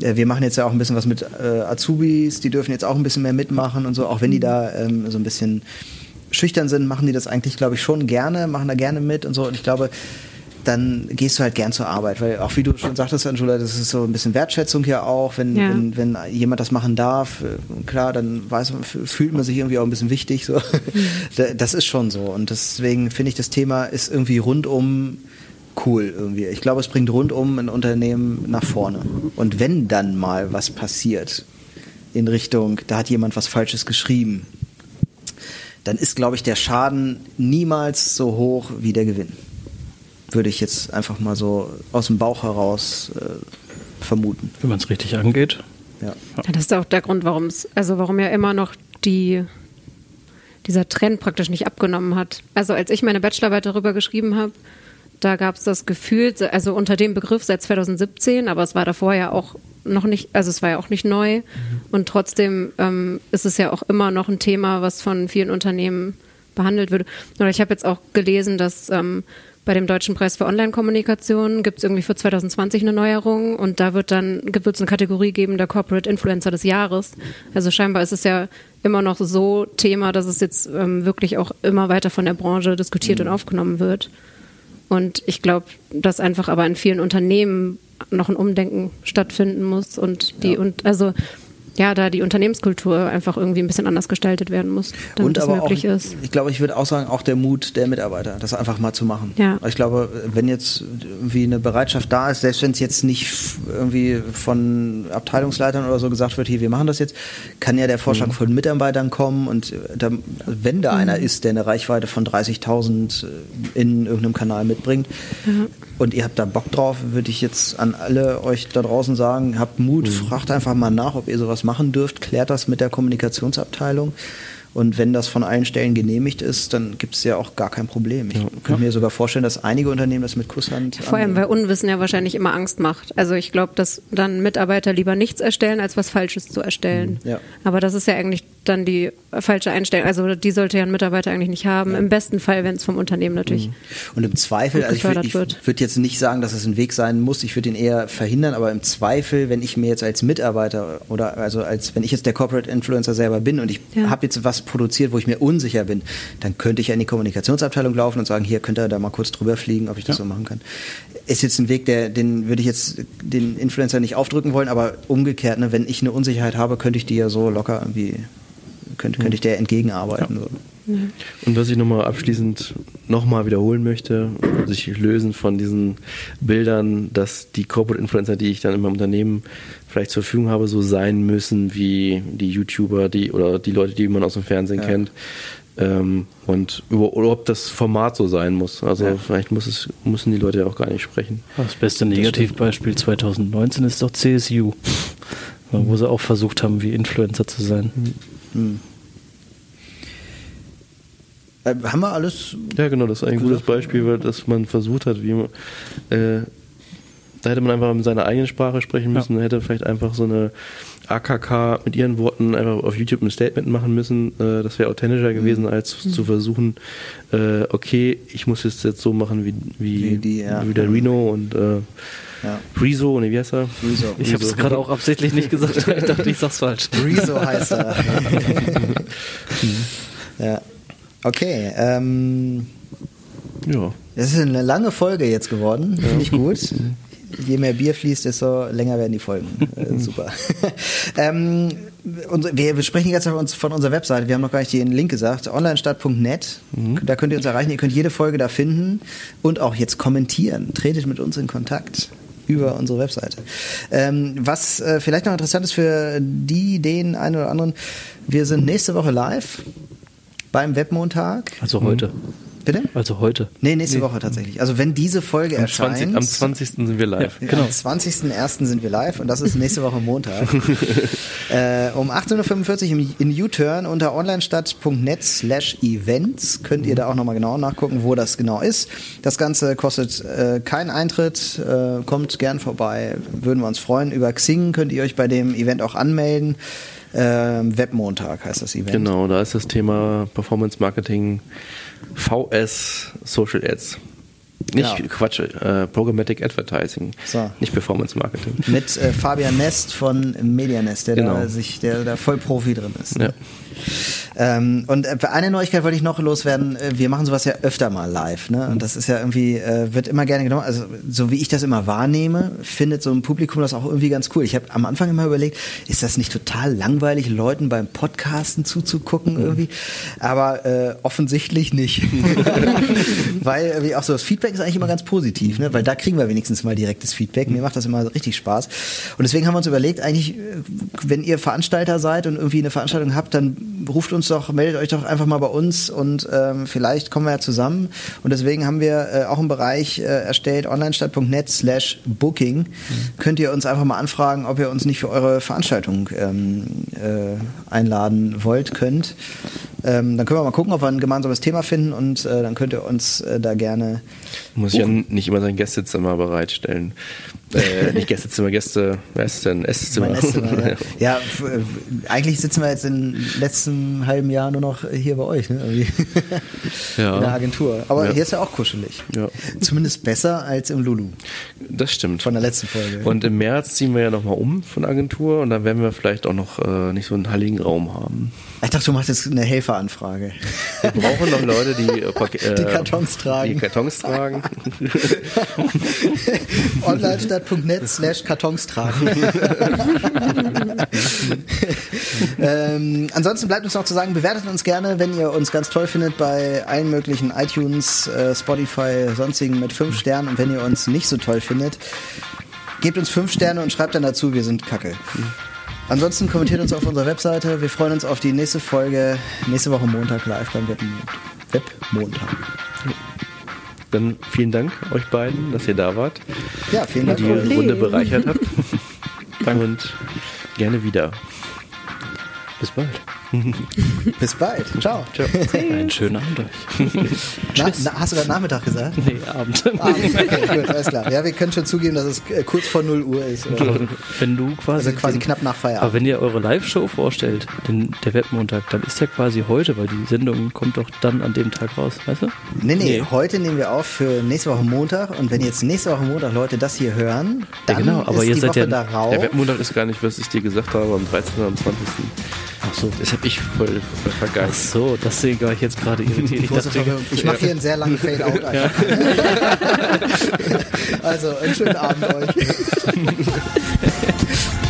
äh, wir machen jetzt ja auch ein bisschen was mit äh, Azubis, die dürfen jetzt auch ein bisschen mehr mitmachen und so, auch wenn die da ähm, so ein bisschen schüchtern sind, machen die das eigentlich, glaube ich, schon gerne, machen da gerne mit und so. Und ich glaube, dann gehst du halt gern zur Arbeit, weil auch wie du schon sagtest, Angela, das ist so ein bisschen Wertschätzung hier auch, wenn, ja. wenn, wenn jemand das machen darf, äh, klar, dann weiß man, fühlt man sich irgendwie auch ein bisschen wichtig, so. Mhm. Das ist schon so und deswegen finde ich, das Thema ist irgendwie rundum cool irgendwie. Ich glaube, es bringt rundum ein Unternehmen nach vorne. Und wenn dann mal was passiert in Richtung, da hat jemand was Falsches geschrieben, dann ist, glaube ich, der Schaden niemals so hoch wie der Gewinn würde ich jetzt einfach mal so aus dem Bauch heraus äh, vermuten. Wenn man es richtig angeht. Ja. ja. Das ist auch der Grund, warum es, also warum ja immer noch die dieser Trend praktisch nicht abgenommen hat. Also als ich meine Bachelorarbeit darüber geschrieben habe, da gab es das Gefühl, also unter dem Begriff seit 2017, aber es war davor ja auch noch nicht, also es war ja auch nicht neu. Mhm. Und trotzdem ähm, ist es ja auch immer noch ein Thema, was von vielen Unternehmen behandelt wird. Oder ich habe jetzt auch gelesen, dass ähm, bei dem Deutschen Preis für Online-Kommunikation gibt es irgendwie für 2020 eine Neuerung und da wird dann wird es eine Kategorie geben der Corporate Influencer des Jahres. Also scheinbar ist es ja immer noch so Thema, dass es jetzt ähm, wirklich auch immer weiter von der Branche diskutiert mhm. und aufgenommen wird. Und ich glaube, dass einfach aber in vielen Unternehmen noch ein Umdenken stattfinden muss und die ja. und also ja, da die Unternehmenskultur einfach irgendwie ein bisschen anders gestaltet werden muss, damit und das möglich auch, ist. Ich glaube, ich würde auch sagen, auch der Mut der Mitarbeiter, das einfach mal zu machen. Ja. Ich glaube, wenn jetzt irgendwie eine Bereitschaft da ist, selbst wenn es jetzt nicht irgendwie von Abteilungsleitern oder so gesagt wird, hier, wir machen das jetzt, kann ja der Vorschlag mhm. von Mitarbeitern kommen und da, wenn da mhm. einer ist, der eine Reichweite von 30.000 in irgendeinem Kanal mitbringt, mhm und ihr habt da Bock drauf, würde ich jetzt an alle euch da draußen sagen, habt Mut, mhm. fragt einfach mal nach, ob ihr sowas machen dürft, klärt das mit der Kommunikationsabteilung. Und wenn das von allen Stellen genehmigt ist, dann gibt es ja auch gar kein Problem. Ich ja. könnte mir sogar vorstellen, dass einige Unternehmen das mit Kusshand. Vor allem, weil Unwissen ja wahrscheinlich immer Angst macht. Also ich glaube, dass dann Mitarbeiter lieber nichts erstellen, als was Falsches zu erstellen. Ja. Aber das ist ja eigentlich dann die falsche Einstellung. Also die sollte ja ein Mitarbeiter eigentlich nicht haben. Ja. Im besten Fall, wenn es vom Unternehmen natürlich. Mhm. Und im Zweifel, also ich, ich würde jetzt nicht sagen, dass es ein Weg sein muss. Ich würde ihn eher verhindern, aber im Zweifel, wenn ich mir jetzt als Mitarbeiter oder also als wenn ich jetzt der Corporate Influencer selber bin und ich ja. habe jetzt was produziert, wo ich mir unsicher bin, dann könnte ich ja in die Kommunikationsabteilung laufen und sagen, hier könnt ihr da mal kurz drüber fliegen, ob ich das ja. so machen kann. Ist jetzt ein Weg, der, den würde ich jetzt den Influencer nicht aufdrücken wollen, aber umgekehrt, ne, wenn ich eine Unsicherheit habe, könnte ich die ja so locker irgendwie könnte, könnte ich der entgegenarbeiten. Ja. So. Und was ich nochmal abschließend nochmal wiederholen möchte, sich lösen von diesen Bildern, dass die Corporate Influencer, die ich dann in meinem Unternehmen vielleicht zur Verfügung habe, so sein müssen wie die YouTuber, die oder die Leute, die man aus dem Fernsehen ja. kennt. Ähm, und über, oder ob das Format so sein muss. Also ja. vielleicht muss es, müssen die Leute ja auch gar nicht sprechen. Das beste Negativbeispiel 2019 ist doch CSU, wo sie auch versucht haben, wie Influencer zu sein. Hm. Äh, haben wir alles? Ja, genau, das ist ein gutes Beispiel, weil dass man versucht hat, wie man, äh, Da hätte man einfach in seiner eigenen Sprache sprechen müssen, ja. hätte vielleicht einfach so eine AKK mit ihren Worten einfach auf YouTube ein Statement machen müssen. Äh, das wäre authentischer gewesen, mhm. als mhm. zu versuchen, äh, okay, ich muss es jetzt so machen wie, wie, wie, die, ja. wie der Reno und äh, ja. Rezo, ne, wie heißt er? Rezo. Ich habe es gerade auch absichtlich nicht gesagt, ich dachte, ich sag's falsch. Rezo heißt er. ja. Okay, ähm, ja. Das ist eine lange Folge jetzt geworden, finde ich gut. Je mehr Bier fließt, desto länger werden die Folgen. Äh, super. ähm, wir sprechen jetzt von unserer Webseite. Wir haben noch gar nicht den Link gesagt. Onlinestadt.net. Mhm. Da könnt ihr uns erreichen. Ihr könnt jede Folge da finden und auch jetzt kommentieren. Tretet mit uns in Kontakt über unsere Webseite. Ähm, was äh, vielleicht noch interessant ist für die, den einen oder anderen, wir sind nächste Woche live beim Webmontag. Also heute. Bitte? Also heute. Nee, nächste nee. Woche tatsächlich. Also wenn diese Folge am erscheint. 20, am 20. sind wir live. Ja, genau. Am 20.01. sind wir live und das ist nächste Woche Montag. äh, um 18.45 Uhr in U-Turn unter onlinestadt.net slash events könnt ihr da auch nochmal genau nachgucken, wo das genau ist. Das Ganze kostet äh, keinen Eintritt. Äh, kommt gern vorbei. Würden wir uns freuen. Über Xing könnt ihr euch bei dem Event auch anmelden. Ähm, Webmontag heißt das Event. Genau, da ist das Thema Performance Marketing VS Social Ads. Nicht genau. Quatsch, äh, Programmatic Advertising, so. nicht Performance Marketing. Mit äh, Fabian Nest von Medianest, der genau. da sich, der da voll Profi drin ist. Ne? Ja. Ähm, und äh, eine Neuigkeit wollte ich noch loswerden. Äh, wir machen sowas ja öfter mal live. Ne? Und das ist ja irgendwie, äh, wird immer gerne genommen. Also so wie ich das immer wahrnehme, findet so ein Publikum das auch irgendwie ganz cool. Ich habe am Anfang immer überlegt, ist das nicht total langweilig, Leuten beim Podcasten zuzugucken mhm. irgendwie? Aber äh, offensichtlich nicht. Weil irgendwie auch so das Feedback ist eigentlich immer ganz positiv, ne? weil da kriegen wir wenigstens mal direktes Feedback. Mir macht das immer richtig Spaß. Und deswegen haben wir uns überlegt, eigentlich, äh, wenn ihr Veranstalter seid und irgendwie eine Veranstaltung habt, dann ruft uns doch, meldet euch doch einfach mal bei uns und ähm, vielleicht kommen wir ja zusammen. Und deswegen haben wir äh, auch einen Bereich äh, erstellt, onlinestadt.net slash booking. Mhm. Könnt ihr uns einfach mal anfragen, ob ihr uns nicht für eure Veranstaltung ähm, äh, einladen wollt, könnt. Ähm, dann können wir mal gucken, ob wir ein gemeinsames Thema finden und äh, dann könnt ihr uns äh, da gerne. Muss ich ja nicht immer sein Gästezimmer bereitstellen. Äh, nicht Gästezimmer, Gäste, wer ist denn? Esszimmer. Esszimmer ja. ja, äh, eigentlich sitzen wir jetzt im letzten halben Jahr nur noch hier bei euch, ne? ja. in der Agentur. Aber ja. hier ist ja auch kuschelig. Ja. Zumindest besser als im Lulu. Das stimmt. Von der letzten Folge. Und im März ziehen wir ja nochmal um von Agentur und dann werden wir vielleicht auch noch äh, nicht so einen heiligen Raum haben. Ich dachte, du machst jetzt eine Helferanfrage. Wir brauchen noch Leute, die, äh, die Kartons tragen. Die Kartons tragen. Onlinestadt.net slash Kartons tragen. ähm, ansonsten bleibt uns noch zu sagen, bewertet uns gerne, wenn ihr uns ganz toll findet bei allen möglichen iTunes, äh, Spotify, sonstigen mit fünf Sternen und wenn ihr uns nicht so toll findet, gebt uns fünf Sterne und schreibt dann dazu, wir sind kacke. Ansonsten kommentiert uns auf unserer Webseite. Wir freuen uns auf die nächste Folge, nächste Woche Montag live beim Webmontag. Dann vielen Dank euch beiden, dass ihr da wart. Ja, vielen Dank. Und die Runde bereichert habt. und gerne wieder. Bis bald. Bis bald. Ciao. Ciao. Einen schönen Abend euch. Na, na, hast du gerade Nachmittag gesagt? Nee, Abend. Abend. Okay, gut, alles klar. Ja, wir können schon zugeben, dass es äh, kurz vor 0 Uhr ist. Oder? Wenn du quasi. Also quasi knapp nach Feierabend. Aber wenn ihr eure Live-Show vorstellt, den, der Webmontag, dann ist ja quasi heute, weil die Sendung kommt doch dann an dem Tag raus, weißt du? Nee, nee, nee. heute nehmen wir auf für nächste Woche Montag und wenn jetzt nächste Woche Montag Leute das hier hören, dann ja, genau, aber ist ihr die seid Woche ja, darauf. Der Webmontag ist gar nicht, was ich dir gesagt habe, am 13. und am 20. Ach so. Das habe ich voll. Ach so, deswegen war ich jetzt gerade irritiert. Ich, dachte, ich mache hier einen sehr langen Fade-Out. Ja. also, einen schönen Abend euch.